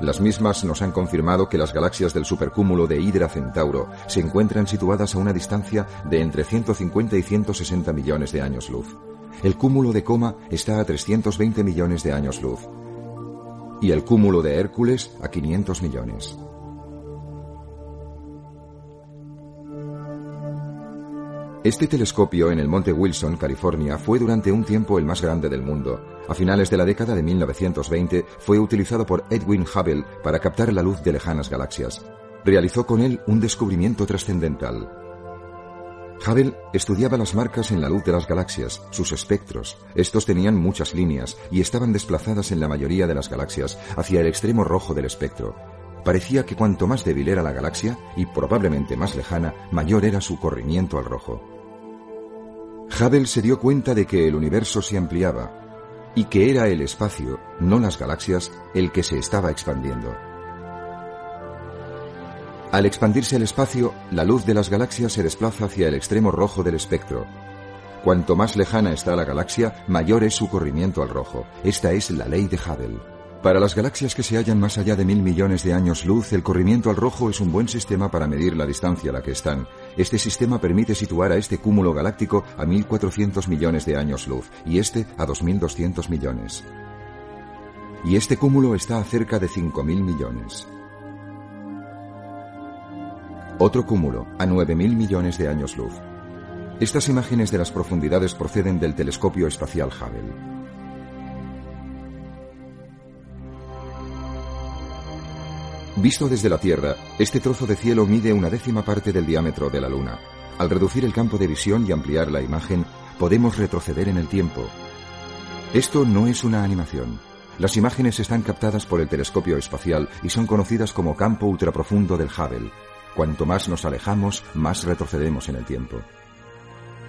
Las mismas nos han confirmado que las galaxias del supercúmulo de Hydra Centauro se encuentran situadas a una distancia de entre 150 y 160 millones de años luz. El cúmulo de Coma está a 320 millones de años luz. Y el cúmulo de Hércules a 500 millones. Este telescopio en el Monte Wilson, California, fue durante un tiempo el más grande del mundo. A finales de la década de 1920 fue utilizado por Edwin Hubble para captar la luz de lejanas galaxias. Realizó con él un descubrimiento trascendental. Hubble estudiaba las marcas en la luz de las galaxias, sus espectros. Estos tenían muchas líneas y estaban desplazadas en la mayoría de las galaxias hacia el extremo rojo del espectro. Parecía que cuanto más débil era la galaxia, y probablemente más lejana, mayor era su corrimiento al rojo. Hubble se dio cuenta de que el universo se ampliaba y que era el espacio, no las galaxias, el que se estaba expandiendo. Al expandirse el espacio, la luz de las galaxias se desplaza hacia el extremo rojo del espectro. Cuanto más lejana está la galaxia, mayor es su corrimiento al rojo. Esta es la ley de Hubble. Para las galaxias que se hallan más allá de mil millones de años luz, el corrimiento al rojo es un buen sistema para medir la distancia a la que están. Este sistema permite situar a este cúmulo galáctico a 1.400 millones de años luz y este a 2.200 millones. Y este cúmulo está a cerca de 5.000 millones. Otro cúmulo, a 9.000 millones de años luz. Estas imágenes de las profundidades proceden del telescopio espacial Hubble. Visto desde la Tierra, este trozo de cielo mide una décima parte del diámetro de la Luna. Al reducir el campo de visión y ampliar la imagen, podemos retroceder en el tiempo. Esto no es una animación. Las imágenes están captadas por el telescopio espacial y son conocidas como campo ultraprofundo del Hubble. Cuanto más nos alejamos, más retrocedemos en el tiempo.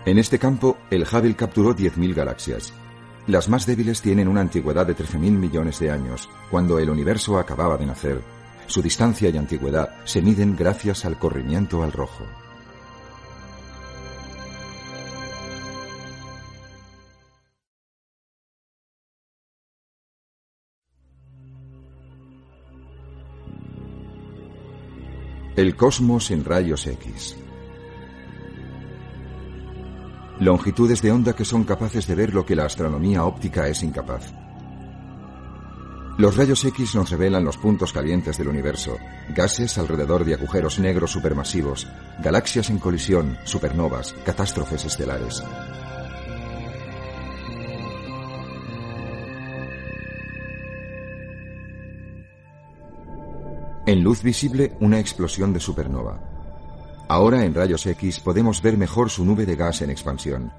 En este campo, el Hubble capturó 10.000 galaxias. Las más débiles tienen una antigüedad de 13.000 millones de años, cuando el universo acababa de nacer, su distancia y antigüedad se miden gracias al corrimiento al rojo. El cosmos en rayos X. Longitudes de onda que son capaces de ver lo que la astronomía óptica es incapaz. Los rayos X nos revelan los puntos calientes del universo, gases alrededor de agujeros negros supermasivos, galaxias en colisión, supernovas, catástrofes estelares. En luz visible, una explosión de supernova. Ahora en rayos X podemos ver mejor su nube de gas en expansión.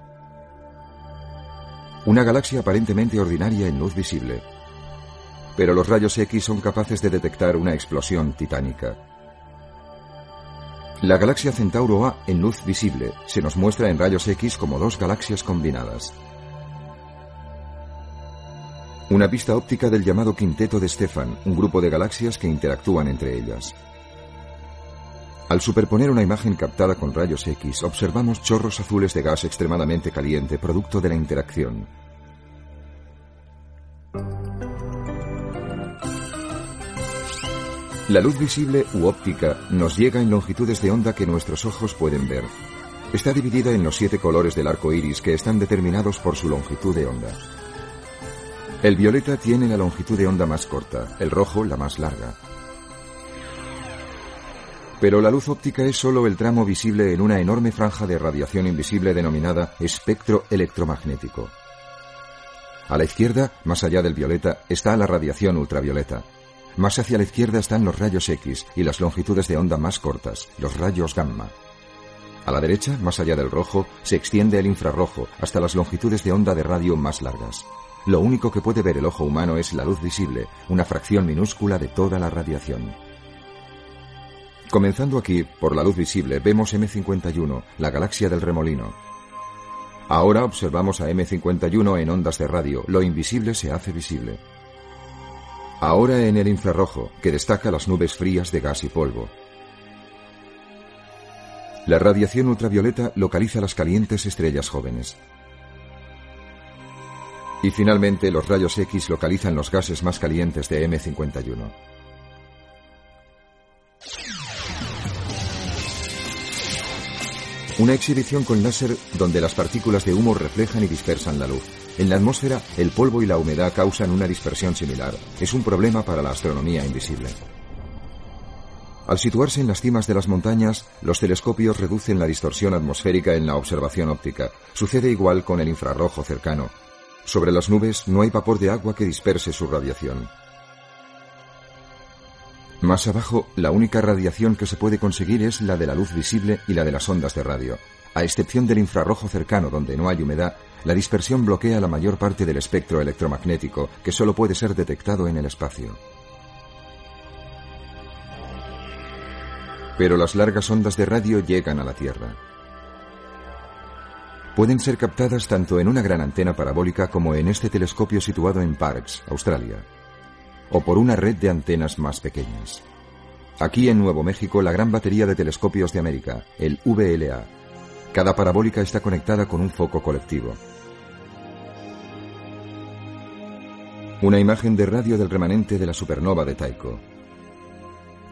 Una galaxia aparentemente ordinaria en luz visible, pero los rayos X son capaces de detectar una explosión titánica. La galaxia Centauro A en luz visible se nos muestra en rayos X como dos galaxias combinadas. Una pista óptica del llamado quinteto de Stefan, un grupo de galaxias que interactúan entre ellas. Al superponer una imagen captada con rayos X, observamos chorros azules de gas extremadamente caliente, producto de la interacción. La luz visible u óptica nos llega en longitudes de onda que nuestros ojos pueden ver. Está dividida en los siete colores del arco iris que están determinados por su longitud de onda. El violeta tiene la longitud de onda más corta, el rojo la más larga. Pero la luz óptica es solo el tramo visible en una enorme franja de radiación invisible denominada espectro electromagnético. A la izquierda, más allá del violeta, está la radiación ultravioleta. Más hacia la izquierda están los rayos X y las longitudes de onda más cortas, los rayos gamma. A la derecha, más allá del rojo, se extiende el infrarrojo hasta las longitudes de onda de radio más largas. Lo único que puede ver el ojo humano es la luz visible, una fracción minúscula de toda la radiación. Comenzando aquí, por la luz visible, vemos M51, la galaxia del remolino. Ahora observamos a M51 en ondas de radio, lo invisible se hace visible. Ahora en el infrarrojo, que destaca las nubes frías de gas y polvo. La radiación ultravioleta localiza las calientes estrellas jóvenes. Y finalmente los rayos X localizan los gases más calientes de M51. Una exhibición con láser donde las partículas de humo reflejan y dispersan la luz. En la atmósfera, el polvo y la humedad causan una dispersión similar. Es un problema para la astronomía invisible. Al situarse en las cimas de las montañas, los telescopios reducen la distorsión atmosférica en la observación óptica. Sucede igual con el infrarrojo cercano. Sobre las nubes no hay vapor de agua que disperse su radiación. Más abajo, la única radiación que se puede conseguir es la de la luz visible y la de las ondas de radio. A excepción del infrarrojo cercano donde no hay humedad, la dispersión bloquea la mayor parte del espectro electromagnético que solo puede ser detectado en el espacio. Pero las largas ondas de radio llegan a la Tierra. Pueden ser captadas tanto en una gran antena parabólica como en este telescopio situado en Parkes, Australia o por una red de antenas más pequeñas. Aquí en Nuevo México, la gran batería de telescopios de América, el VLA. Cada parabólica está conectada con un foco colectivo. Una imagen de radio del remanente de la supernova de Tycho.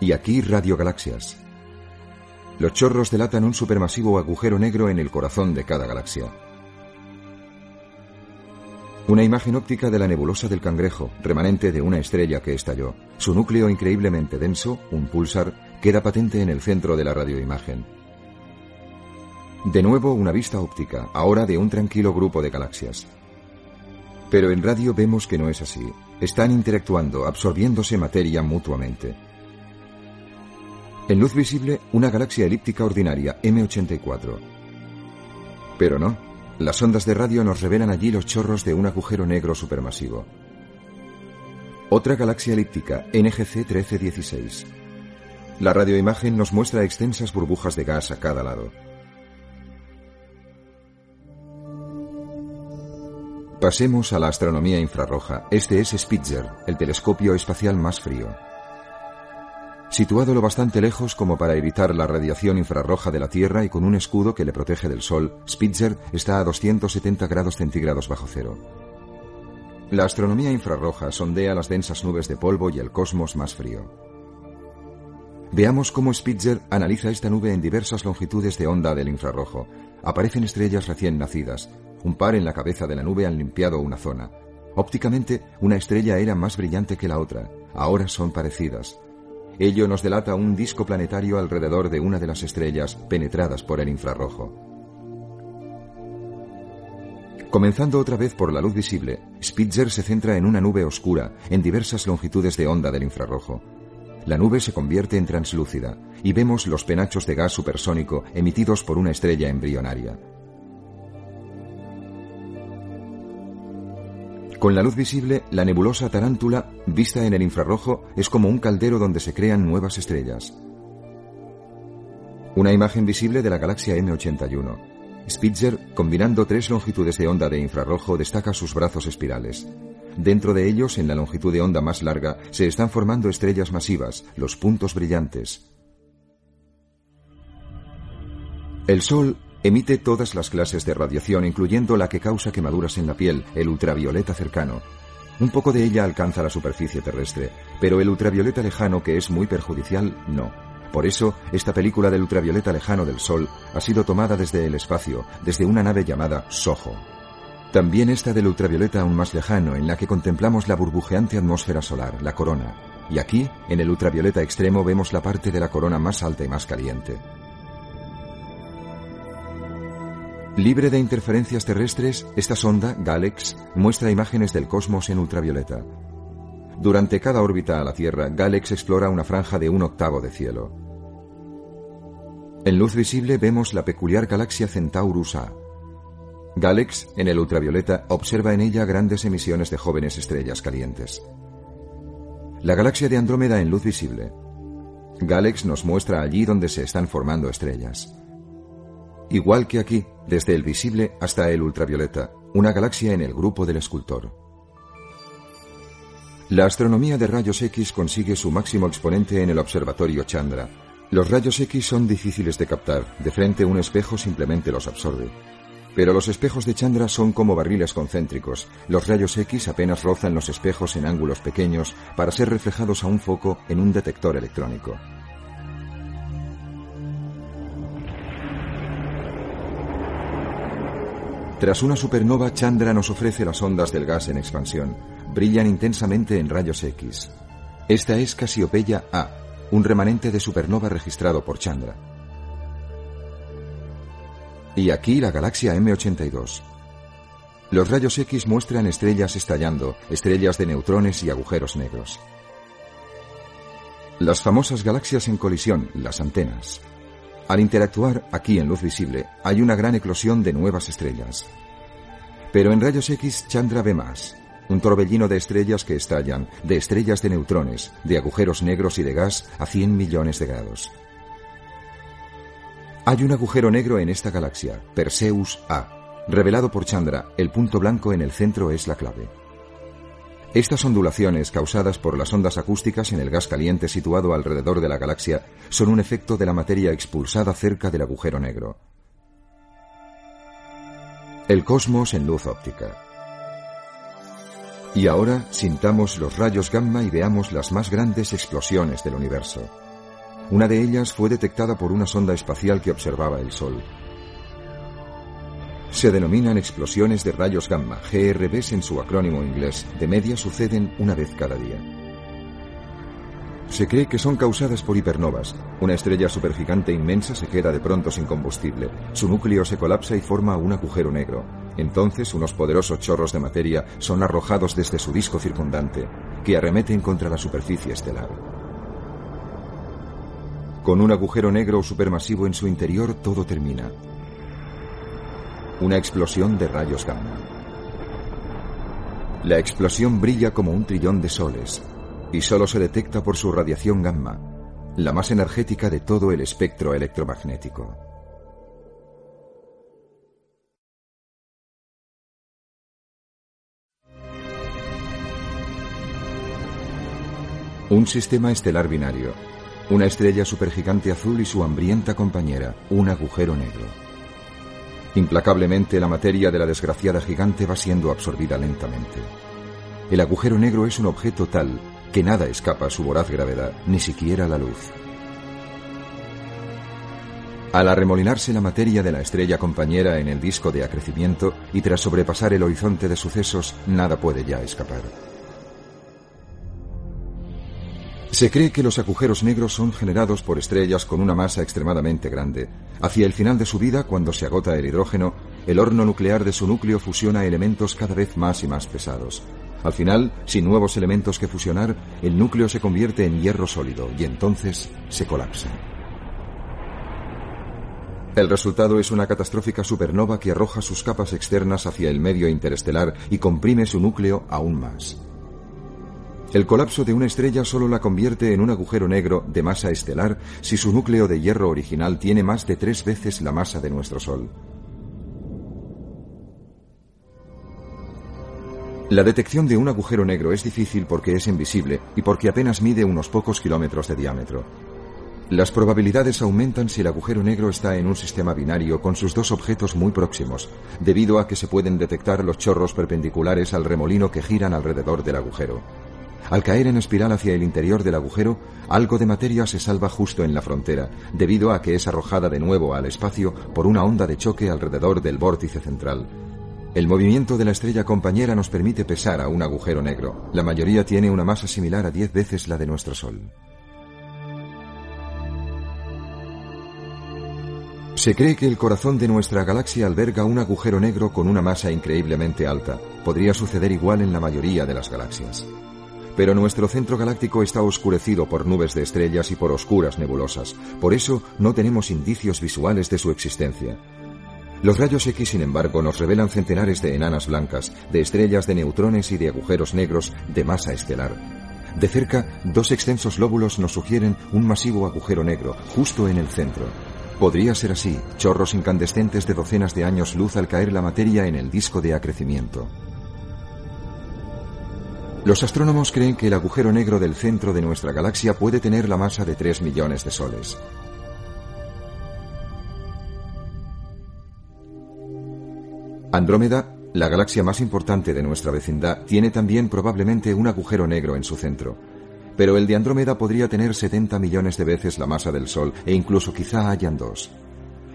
Y aquí radiogalaxias. Los chorros delatan un supermasivo agujero negro en el corazón de cada galaxia. Una imagen óptica de la nebulosa del cangrejo, remanente de una estrella que estalló. Su núcleo increíblemente denso, un pulsar, queda patente en el centro de la radioimagen. De nuevo una vista óptica, ahora de un tranquilo grupo de galaxias. Pero en radio vemos que no es así. Están interactuando, absorbiéndose materia mutuamente. En luz visible, una galaxia elíptica ordinaria, M84. Pero no, las ondas de radio nos revelan allí los chorros de un agujero negro supermasivo. Otra galaxia elíptica, NGC 1316. La radioimagen nos muestra extensas burbujas de gas a cada lado. Pasemos a la astronomía infrarroja. Este es Spitzer, el telescopio espacial más frío. Situado lo bastante lejos como para evitar la radiación infrarroja de la Tierra y con un escudo que le protege del Sol, Spitzer está a 270 grados centígrados bajo cero. La astronomía infrarroja sondea las densas nubes de polvo y el cosmos más frío. Veamos cómo Spitzer analiza esta nube en diversas longitudes de onda del infrarrojo. Aparecen estrellas recién nacidas. Un par en la cabeza de la nube han limpiado una zona. Ópticamente, una estrella era más brillante que la otra. Ahora son parecidas. Ello nos delata un disco planetario alrededor de una de las estrellas penetradas por el infrarrojo. Comenzando otra vez por la luz visible, Spitzer se centra en una nube oscura en diversas longitudes de onda del infrarrojo. La nube se convierte en translúcida y vemos los penachos de gas supersónico emitidos por una estrella embrionaria. Con la luz visible, la nebulosa tarántula, vista en el infrarrojo, es como un caldero donde se crean nuevas estrellas. Una imagen visible de la galaxia M81. Spitzer, combinando tres longitudes de onda de infrarrojo, destaca sus brazos espirales. Dentro de ellos, en la longitud de onda más larga, se están formando estrellas masivas, los puntos brillantes. El Sol emite todas las clases de radiación, incluyendo la que causa quemaduras en la piel, el ultravioleta cercano. Un poco de ella alcanza la superficie terrestre, pero el ultravioleta lejano, que es muy perjudicial, no. Por eso, esta película del ultravioleta lejano del Sol ha sido tomada desde el espacio, desde una nave llamada Soho. También esta del ultravioleta aún más lejano, en la que contemplamos la burbujeante atmósfera solar, la corona. Y aquí, en el ultravioleta extremo, vemos la parte de la corona más alta y más caliente. Libre de interferencias terrestres, esta sonda, Galex, muestra imágenes del cosmos en ultravioleta. Durante cada órbita a la Tierra, Galex explora una franja de un octavo de cielo. En luz visible vemos la peculiar galaxia Centaurus A. Galex, en el ultravioleta, observa en ella grandes emisiones de jóvenes estrellas calientes. La galaxia de Andrómeda en luz visible. Galex nos muestra allí donde se están formando estrellas. Igual que aquí, desde el visible hasta el ultravioleta, una galaxia en el grupo del escultor. La astronomía de rayos X consigue su máximo exponente en el observatorio Chandra. Los rayos X son difíciles de captar, de frente un espejo simplemente los absorbe. Pero los espejos de Chandra son como barriles concéntricos. Los rayos X apenas rozan los espejos en ángulos pequeños para ser reflejados a un foco en un detector electrónico. Tras una supernova, Chandra nos ofrece las ondas del gas en expansión. Brillan intensamente en rayos X. Esta es Casiopeia A, un remanente de supernova registrado por Chandra. Y aquí la galaxia M82. Los rayos X muestran estrellas estallando, estrellas de neutrones y agujeros negros. Las famosas galaxias en colisión, las antenas. Al interactuar, aquí en luz visible, hay una gran eclosión de nuevas estrellas. Pero en rayos X Chandra ve más. Un torbellino de estrellas que estallan, de estrellas de neutrones, de agujeros negros y de gas a 100 millones de grados. Hay un agujero negro en esta galaxia, Perseus A. Revelado por Chandra, el punto blanco en el centro es la clave. Estas ondulaciones causadas por las ondas acústicas en el gas caliente situado alrededor de la galaxia son un efecto de la materia expulsada cerca del agujero negro. El cosmos en luz óptica. Y ahora sintamos los rayos gamma y veamos las más grandes explosiones del universo. Una de ellas fue detectada por una sonda espacial que observaba el Sol. Se denominan explosiones de rayos gamma, GRBs en su acrónimo inglés. De media suceden una vez cada día. Se cree que son causadas por hipernovas. Una estrella supergigante inmensa se queda de pronto sin combustible. Su núcleo se colapsa y forma un agujero negro. Entonces unos poderosos chorros de materia son arrojados desde su disco circundante, que arremeten contra la superficie estelar. Con un agujero negro supermasivo en su interior todo termina. Una explosión de rayos gamma. La explosión brilla como un trillón de soles y solo se detecta por su radiación gamma, la más energética de todo el espectro electromagnético. Un sistema estelar binario, una estrella supergigante azul y su hambrienta compañera, un agujero negro. Implacablemente la materia de la desgraciada gigante va siendo absorbida lentamente. El agujero negro es un objeto tal que nada escapa a su voraz gravedad, ni siquiera la luz. Al arremolinarse la materia de la estrella compañera en el disco de acrecimiento y tras sobrepasar el horizonte de sucesos, nada puede ya escapar. Se cree que los agujeros negros son generados por estrellas con una masa extremadamente grande. Hacia el final de su vida, cuando se agota el hidrógeno, el horno nuclear de su núcleo fusiona elementos cada vez más y más pesados. Al final, sin nuevos elementos que fusionar, el núcleo se convierte en hierro sólido y entonces se colapsa. El resultado es una catastrófica supernova que arroja sus capas externas hacia el medio interestelar y comprime su núcleo aún más. El colapso de una estrella solo la convierte en un agujero negro de masa estelar si su núcleo de hierro original tiene más de tres veces la masa de nuestro Sol. La detección de un agujero negro es difícil porque es invisible y porque apenas mide unos pocos kilómetros de diámetro. Las probabilidades aumentan si el agujero negro está en un sistema binario con sus dos objetos muy próximos, debido a que se pueden detectar los chorros perpendiculares al remolino que giran alrededor del agujero. Al caer en espiral hacia el interior del agujero, algo de materia se salva justo en la frontera, debido a que es arrojada de nuevo al espacio por una onda de choque alrededor del vórtice central. El movimiento de la estrella compañera nos permite pesar a un agujero negro. La mayoría tiene una masa similar a 10 veces la de nuestro Sol. Se cree que el corazón de nuestra galaxia alberga un agujero negro con una masa increíblemente alta. Podría suceder igual en la mayoría de las galaxias pero nuestro centro galáctico está oscurecido por nubes de estrellas y por oscuras nebulosas. Por eso no tenemos indicios visuales de su existencia. Los rayos X, sin embargo, nos revelan centenares de enanas blancas, de estrellas de neutrones y de agujeros negros de masa estelar. De cerca, dos extensos lóbulos nos sugieren un masivo agujero negro, justo en el centro. Podría ser así, chorros incandescentes de docenas de años luz al caer la materia en el disco de acrecimiento. Los astrónomos creen que el agujero negro del centro de nuestra galaxia puede tener la masa de 3 millones de soles. Andrómeda, la galaxia más importante de nuestra vecindad, tiene también probablemente un agujero negro en su centro. Pero el de Andrómeda podría tener 70 millones de veces la masa del Sol e incluso quizá hayan dos.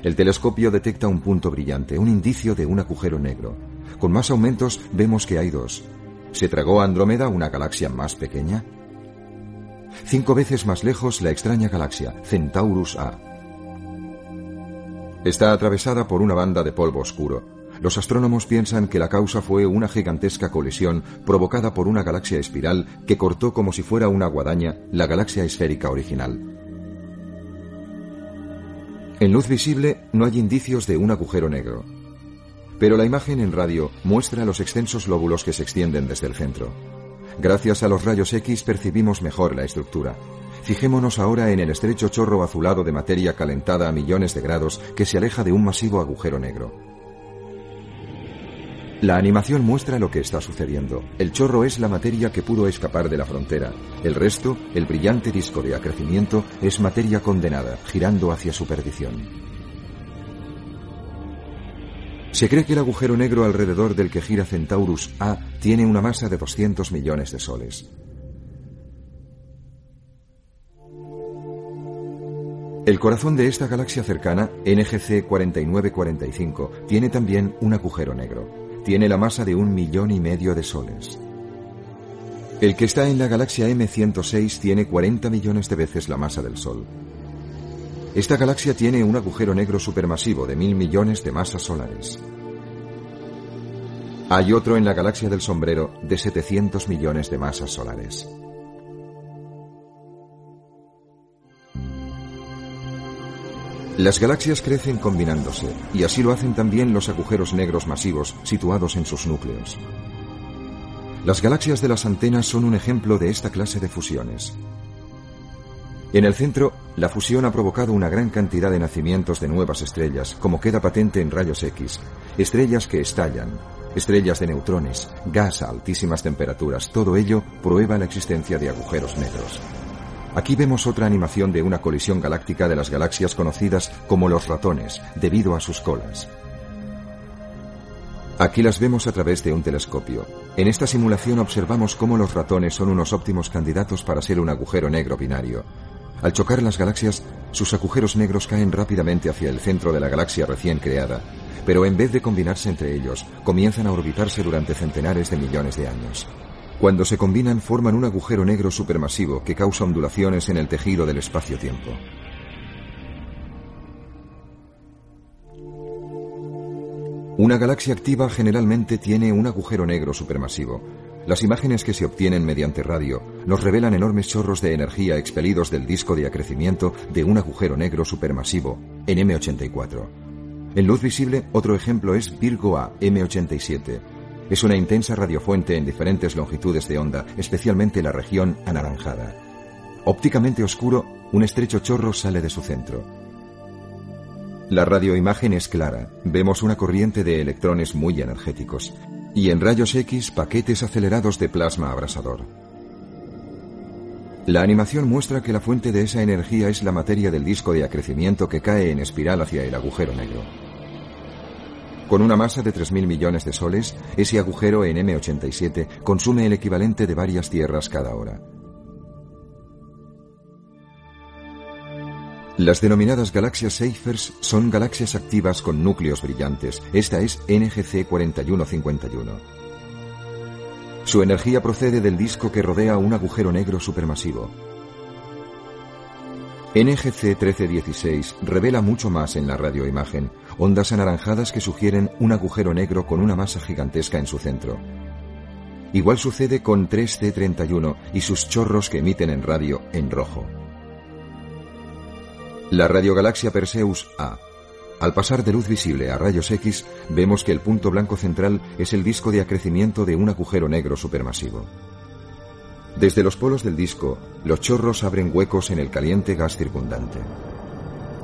El telescopio detecta un punto brillante, un indicio de un agujero negro. Con más aumentos vemos que hay dos. ¿Se tragó Andrómeda una galaxia más pequeña? Cinco veces más lejos la extraña galaxia, Centaurus A. Está atravesada por una banda de polvo oscuro. Los astrónomos piensan que la causa fue una gigantesca colisión provocada por una galaxia espiral que cortó como si fuera una guadaña la galaxia esférica original. En luz visible no hay indicios de un agujero negro pero la imagen en radio muestra los extensos lóbulos que se extienden desde el centro. Gracias a los rayos X percibimos mejor la estructura. Fijémonos ahora en el estrecho chorro azulado de materia calentada a millones de grados que se aleja de un masivo agujero negro. La animación muestra lo que está sucediendo. El chorro es la materia que pudo escapar de la frontera. El resto, el brillante disco de acrecimiento, es materia condenada, girando hacia su perdición. Se cree que el agujero negro alrededor del que gira Centaurus A tiene una masa de 200 millones de soles. El corazón de esta galaxia cercana, NGC 4945, tiene también un agujero negro. Tiene la masa de un millón y medio de soles. El que está en la galaxia M106 tiene 40 millones de veces la masa del Sol. Esta galaxia tiene un agujero negro supermasivo de mil millones de masas solares. Hay otro en la galaxia del sombrero de 700 millones de masas solares. Las galaxias crecen combinándose, y así lo hacen también los agujeros negros masivos situados en sus núcleos. Las galaxias de las antenas son un ejemplo de esta clase de fusiones. En el centro, la fusión ha provocado una gran cantidad de nacimientos de nuevas estrellas, como queda patente en rayos X, estrellas que estallan, estrellas de neutrones, gas a altísimas temperaturas, todo ello prueba la existencia de agujeros negros. Aquí vemos otra animación de una colisión galáctica de las galaxias conocidas como los ratones, debido a sus colas. Aquí las vemos a través de un telescopio. En esta simulación observamos cómo los ratones son unos óptimos candidatos para ser un agujero negro binario. Al chocar las galaxias, sus agujeros negros caen rápidamente hacia el centro de la galaxia recién creada, pero en vez de combinarse entre ellos, comienzan a orbitarse durante centenares de millones de años. Cuando se combinan forman un agujero negro supermasivo que causa ondulaciones en el tejido del espacio-tiempo. Una galaxia activa generalmente tiene un agujero negro supermasivo, las imágenes que se obtienen mediante radio nos revelan enormes chorros de energía expelidos del disco de acrecimiento de un agujero negro supermasivo, en M84. En luz visible, otro ejemplo es Virgo A, M87. Es una intensa radiofuente en diferentes longitudes de onda, especialmente la región anaranjada. Ópticamente oscuro, un estrecho chorro sale de su centro. La radioimagen es clara, vemos una corriente de electrones muy energéticos y en rayos X paquetes acelerados de plasma abrasador. La animación muestra que la fuente de esa energía es la materia del disco de acrecimiento que cae en espiral hacia el agujero negro. Con una masa de 3.000 millones de soles, ese agujero en M87 consume el equivalente de varias tierras cada hora. Las denominadas galaxias Seyfers son galaxias activas con núcleos brillantes. Esta es NGC 4151. Su energía procede del disco que rodea un agujero negro supermasivo. NGC 1316 revela mucho más en la radioimagen, ondas anaranjadas que sugieren un agujero negro con una masa gigantesca en su centro. Igual sucede con 3C31 y sus chorros que emiten en radio en rojo. La radiogalaxia Perseus A. Al pasar de luz visible a rayos X, vemos que el punto blanco central es el disco de acrecimiento de un agujero negro supermasivo. Desde los polos del disco, los chorros abren huecos en el caliente gas circundante.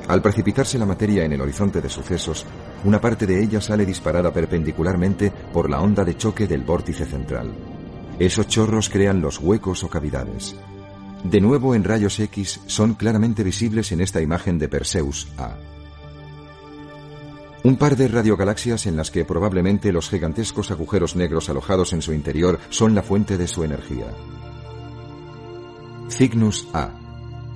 Al precipitarse la materia en el horizonte de sucesos, una parte de ella sale disparada perpendicularmente por la onda de choque del vórtice central. Esos chorros crean los huecos o cavidades. De nuevo en rayos X son claramente visibles en esta imagen de Perseus A. Un par de radiogalaxias en las que probablemente los gigantescos agujeros negros alojados en su interior son la fuente de su energía. Cygnus A.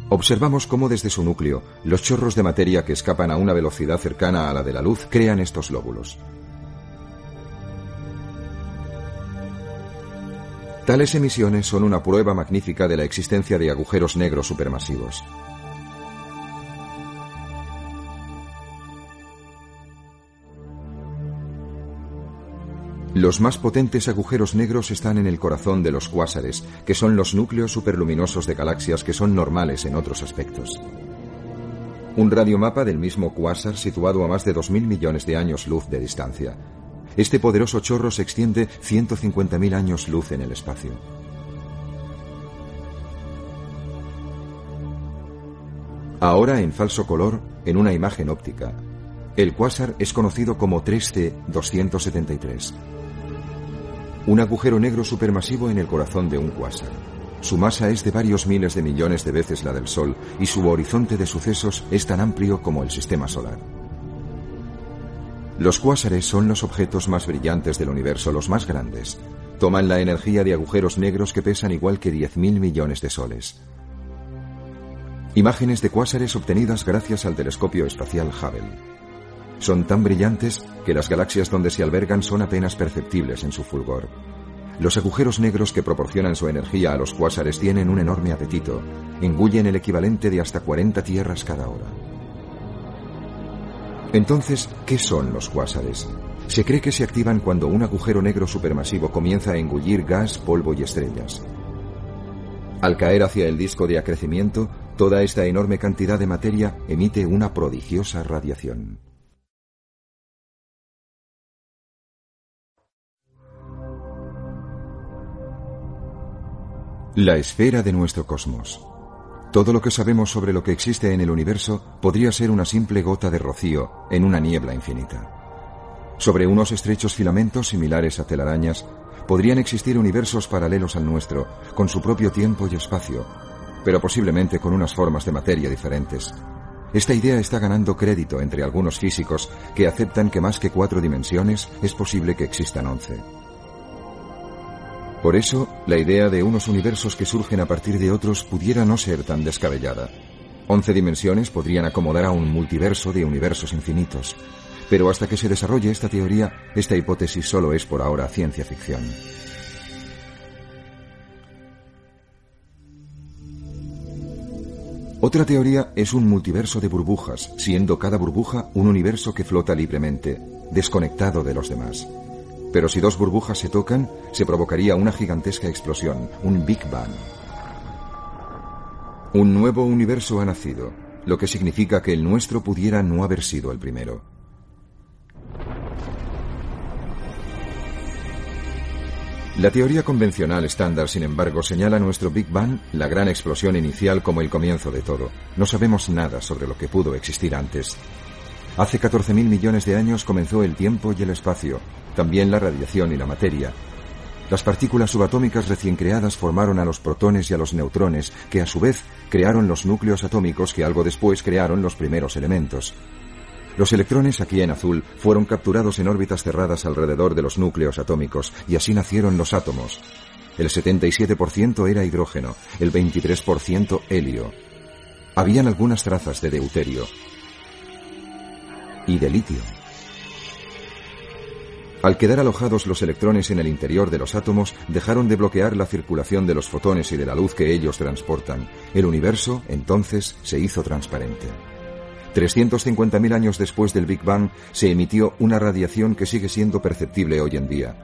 Observamos cómo desde su núcleo los chorros de materia que escapan a una velocidad cercana a la de la luz crean estos lóbulos. Tales emisiones son una prueba magnífica de la existencia de agujeros negros supermasivos. Los más potentes agujeros negros están en el corazón de los cuásares, que son los núcleos superluminosos de galaxias que son normales en otros aspectos. Un radiomapa del mismo cuásar situado a más de 2.000 millones de años luz de distancia. Este poderoso chorro se extiende 150.000 años luz en el espacio. Ahora en falso color, en una imagen óptica. El cuásar es conocido como 3C273. Un agujero negro supermasivo en el corazón de un cuásar. Su masa es de varios miles de millones de veces la del Sol y su horizonte de sucesos es tan amplio como el sistema solar. Los cuásares son los objetos más brillantes del universo, los más grandes. Toman la energía de agujeros negros que pesan igual que 10.000 millones de soles. Imágenes de cuásares obtenidas gracias al telescopio espacial Hubble. Son tan brillantes que las galaxias donde se albergan son apenas perceptibles en su fulgor. Los agujeros negros que proporcionan su energía a los cuásares tienen un enorme apetito. Engullen el equivalente de hasta 40 tierras cada hora. Entonces, ¿qué son los cuásares? Se cree que se activan cuando un agujero negro supermasivo comienza a engullir gas, polvo y estrellas. Al caer hacia el disco de acrecimiento, toda esta enorme cantidad de materia emite una prodigiosa radiación. La esfera de nuestro cosmos. Todo lo que sabemos sobre lo que existe en el universo podría ser una simple gota de rocío en una niebla infinita. Sobre unos estrechos filamentos similares a telarañas, podrían existir universos paralelos al nuestro, con su propio tiempo y espacio, pero posiblemente con unas formas de materia diferentes. Esta idea está ganando crédito entre algunos físicos que aceptan que más que cuatro dimensiones es posible que existan once. Por eso, la idea de unos universos que surgen a partir de otros pudiera no ser tan descabellada. Once dimensiones podrían acomodar a un multiverso de universos infinitos. Pero hasta que se desarrolle esta teoría, esta hipótesis solo es por ahora ciencia ficción. Otra teoría es un multiverso de burbujas, siendo cada burbuja un universo que flota libremente, desconectado de los demás. Pero si dos burbujas se tocan, se provocaría una gigantesca explosión, un Big Bang. Un nuevo universo ha nacido, lo que significa que el nuestro pudiera no haber sido el primero. La teoría convencional estándar, sin embargo, señala nuestro Big Bang, la gran explosión inicial, como el comienzo de todo. No sabemos nada sobre lo que pudo existir antes. Hace 14.000 millones de años comenzó el tiempo y el espacio, también la radiación y la materia. Las partículas subatómicas recién creadas formaron a los protones y a los neutrones, que a su vez crearon los núcleos atómicos que algo después crearon los primeros elementos. Los electrones, aquí en azul, fueron capturados en órbitas cerradas alrededor de los núcleos atómicos y así nacieron los átomos. El 77% era hidrógeno, el 23% helio. Habían algunas trazas de deuterio y de litio. Al quedar alojados los electrones en el interior de los átomos, dejaron de bloquear la circulación de los fotones y de la luz que ellos transportan. El universo, entonces, se hizo transparente. 350.000 años después del Big Bang se emitió una radiación que sigue siendo perceptible hoy en día.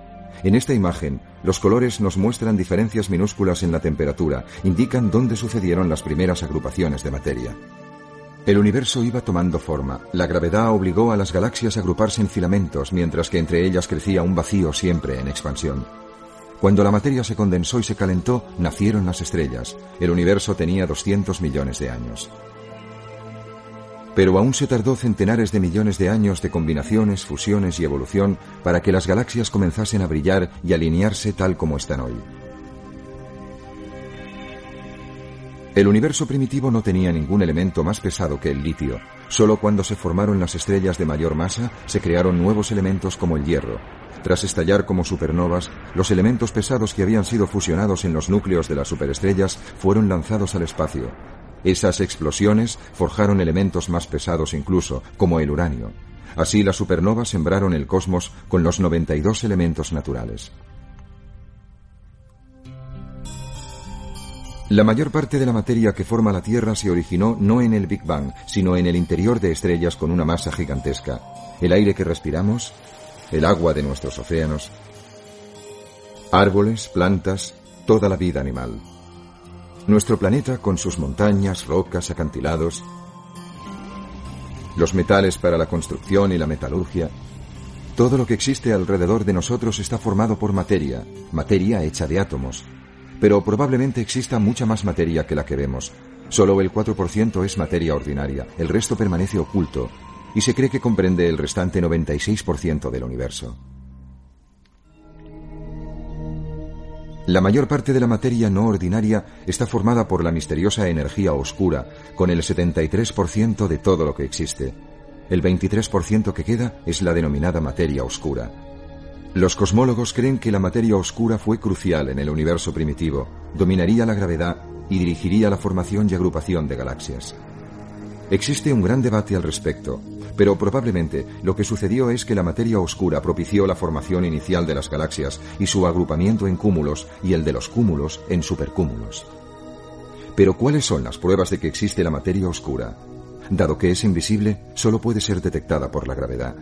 En esta imagen, los colores nos muestran diferencias minúsculas en la temperatura, indican dónde sucedieron las primeras agrupaciones de materia. El universo iba tomando forma. La gravedad obligó a las galaxias a agruparse en filamentos, mientras que entre ellas crecía un vacío siempre en expansión. Cuando la materia se condensó y se calentó, nacieron las estrellas. El universo tenía 200 millones de años. Pero aún se tardó centenares de millones de años de combinaciones, fusiones y evolución para que las galaxias comenzasen a brillar y alinearse tal como están hoy. El universo primitivo no tenía ningún elemento más pesado que el litio. Solo cuando se formaron las estrellas de mayor masa se crearon nuevos elementos como el hierro. Tras estallar como supernovas, los elementos pesados que habían sido fusionados en los núcleos de las superestrellas fueron lanzados al espacio, esas explosiones forjaron elementos más pesados incluso, como el uranio. Así las supernovas sembraron el cosmos con los 92 elementos naturales. La mayor parte de la materia que forma la Tierra se originó no en el Big Bang, sino en el interior de estrellas con una masa gigantesca. El aire que respiramos, el agua de nuestros océanos, árboles, plantas, toda la vida animal. Nuestro planeta con sus montañas, rocas, acantilados, los metales para la construcción y la metalurgia, todo lo que existe alrededor de nosotros está formado por materia, materia hecha de átomos. Pero probablemente exista mucha más materia que la que vemos. Solo el 4% es materia ordinaria, el resto permanece oculto, y se cree que comprende el restante 96% del universo. La mayor parte de la materia no ordinaria está formada por la misteriosa energía oscura, con el 73% de todo lo que existe. El 23% que queda es la denominada materia oscura. Los cosmólogos creen que la materia oscura fue crucial en el universo primitivo, dominaría la gravedad y dirigiría la formación y agrupación de galaxias. Existe un gran debate al respecto, pero probablemente lo que sucedió es que la materia oscura propició la formación inicial de las galaxias y su agrupamiento en cúmulos y el de los cúmulos en supercúmulos. Pero ¿cuáles son las pruebas de que existe la materia oscura? Dado que es invisible, solo puede ser detectada por la gravedad.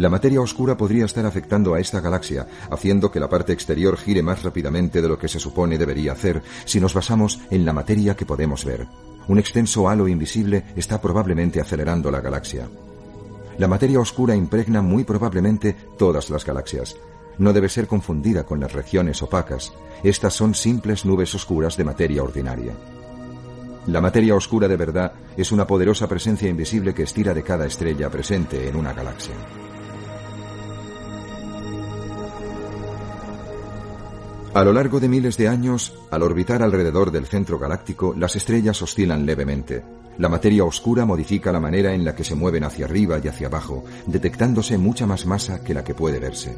La materia oscura podría estar afectando a esta galaxia, haciendo que la parte exterior gire más rápidamente de lo que se supone debería hacer si nos basamos en la materia que podemos ver. Un extenso halo invisible está probablemente acelerando la galaxia. La materia oscura impregna muy probablemente todas las galaxias. No debe ser confundida con las regiones opacas. Estas son simples nubes oscuras de materia ordinaria. La materia oscura de verdad es una poderosa presencia invisible que estira de cada estrella presente en una galaxia. A lo largo de miles de años, al orbitar alrededor del centro galáctico, las estrellas oscilan levemente. La materia oscura modifica la manera en la que se mueven hacia arriba y hacia abajo, detectándose mucha más masa que la que puede verse.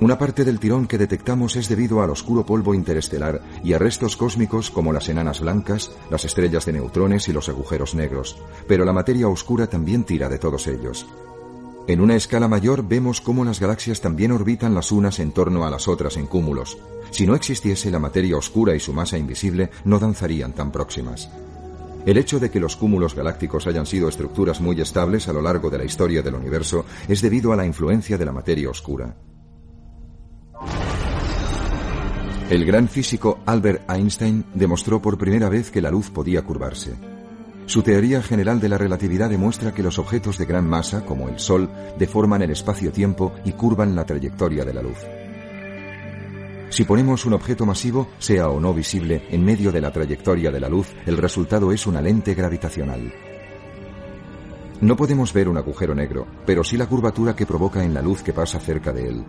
Una parte del tirón que detectamos es debido al oscuro polvo interestelar y a restos cósmicos como las enanas blancas, las estrellas de neutrones y los agujeros negros, pero la materia oscura también tira de todos ellos. En una escala mayor vemos cómo las galaxias también orbitan las unas en torno a las otras en cúmulos, si no existiese la materia oscura y su masa invisible, no danzarían tan próximas. El hecho de que los cúmulos galácticos hayan sido estructuras muy estables a lo largo de la historia del universo es debido a la influencia de la materia oscura. El gran físico Albert Einstein demostró por primera vez que la luz podía curvarse. Su teoría general de la relatividad demuestra que los objetos de gran masa, como el Sol, deforman el espacio-tiempo y curvan la trayectoria de la luz. Si ponemos un objeto masivo, sea o no visible, en medio de la trayectoria de la luz, el resultado es una lente gravitacional. No podemos ver un agujero negro, pero sí la curvatura que provoca en la luz que pasa cerca de él.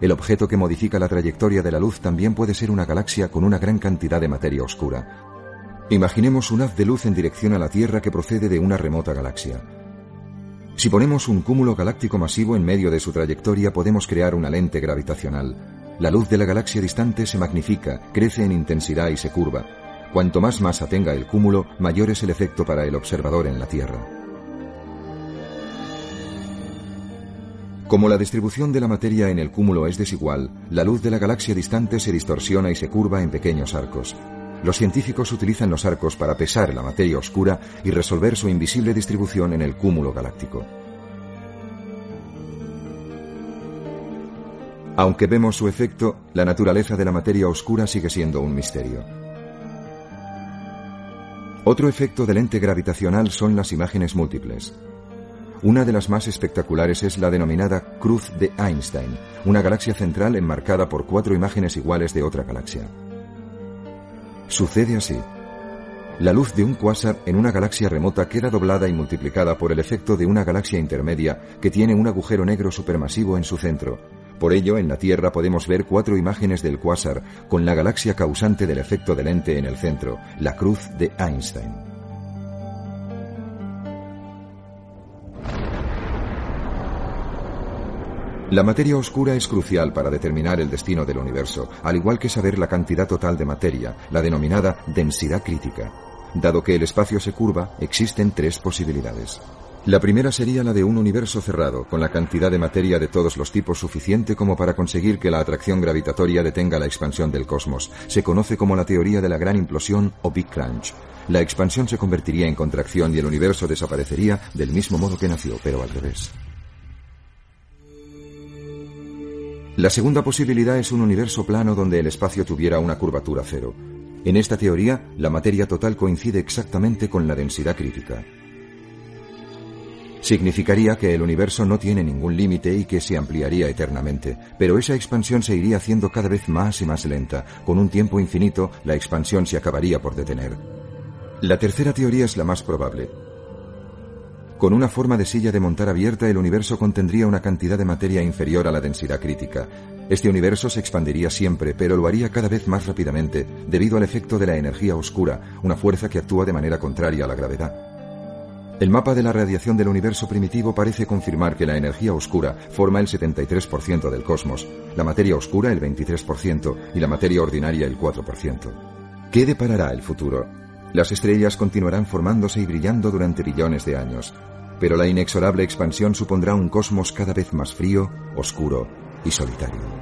El objeto que modifica la trayectoria de la luz también puede ser una galaxia con una gran cantidad de materia oscura. Imaginemos un haz de luz en dirección a la Tierra que procede de una remota galaxia. Si ponemos un cúmulo galáctico masivo en medio de su trayectoria podemos crear una lente gravitacional. La luz de la galaxia distante se magnifica, crece en intensidad y se curva. Cuanto más masa tenga el cúmulo, mayor es el efecto para el observador en la Tierra. Como la distribución de la materia en el cúmulo es desigual, la luz de la galaxia distante se distorsiona y se curva en pequeños arcos. Los científicos utilizan los arcos para pesar la materia oscura y resolver su invisible distribución en el cúmulo galáctico. Aunque vemos su efecto, la naturaleza de la materia oscura sigue siendo un misterio. Otro efecto del lente gravitacional son las imágenes múltiples. Una de las más espectaculares es la denominada Cruz de Einstein, una galaxia central enmarcada por cuatro imágenes iguales de otra galaxia. Sucede así. La luz de un cuásar en una galaxia remota queda doblada y multiplicada por el efecto de una galaxia intermedia que tiene un agujero negro supermasivo en su centro. Por ello, en la Tierra podemos ver cuatro imágenes del cuásar con la galaxia causante del efecto de lente en el centro, la cruz de Einstein. La materia oscura es crucial para determinar el destino del universo, al igual que saber la cantidad total de materia, la denominada densidad crítica. Dado que el espacio se curva, existen tres posibilidades. La primera sería la de un universo cerrado, con la cantidad de materia de todos los tipos suficiente como para conseguir que la atracción gravitatoria detenga la expansión del cosmos. Se conoce como la teoría de la gran implosión o Big Crunch. La expansión se convertiría en contracción y el universo desaparecería del mismo modo que nació, pero al revés. La segunda posibilidad es un universo plano donde el espacio tuviera una curvatura cero. En esta teoría, la materia total coincide exactamente con la densidad crítica. Significaría que el universo no tiene ningún límite y que se ampliaría eternamente, pero esa expansión se iría haciendo cada vez más y más lenta. Con un tiempo infinito, la expansión se acabaría por detener. La tercera teoría es la más probable. Con una forma de silla de montar abierta, el universo contendría una cantidad de materia inferior a la densidad crítica. Este universo se expandiría siempre, pero lo haría cada vez más rápidamente, debido al efecto de la energía oscura, una fuerza que actúa de manera contraria a la gravedad. El mapa de la radiación del universo primitivo parece confirmar que la energía oscura forma el 73% del cosmos, la materia oscura el 23% y la materia ordinaria el 4%. ¿Qué deparará el futuro? Las estrellas continuarán formándose y brillando durante billones de años, pero la inexorable expansión supondrá un cosmos cada vez más frío, oscuro y solitario.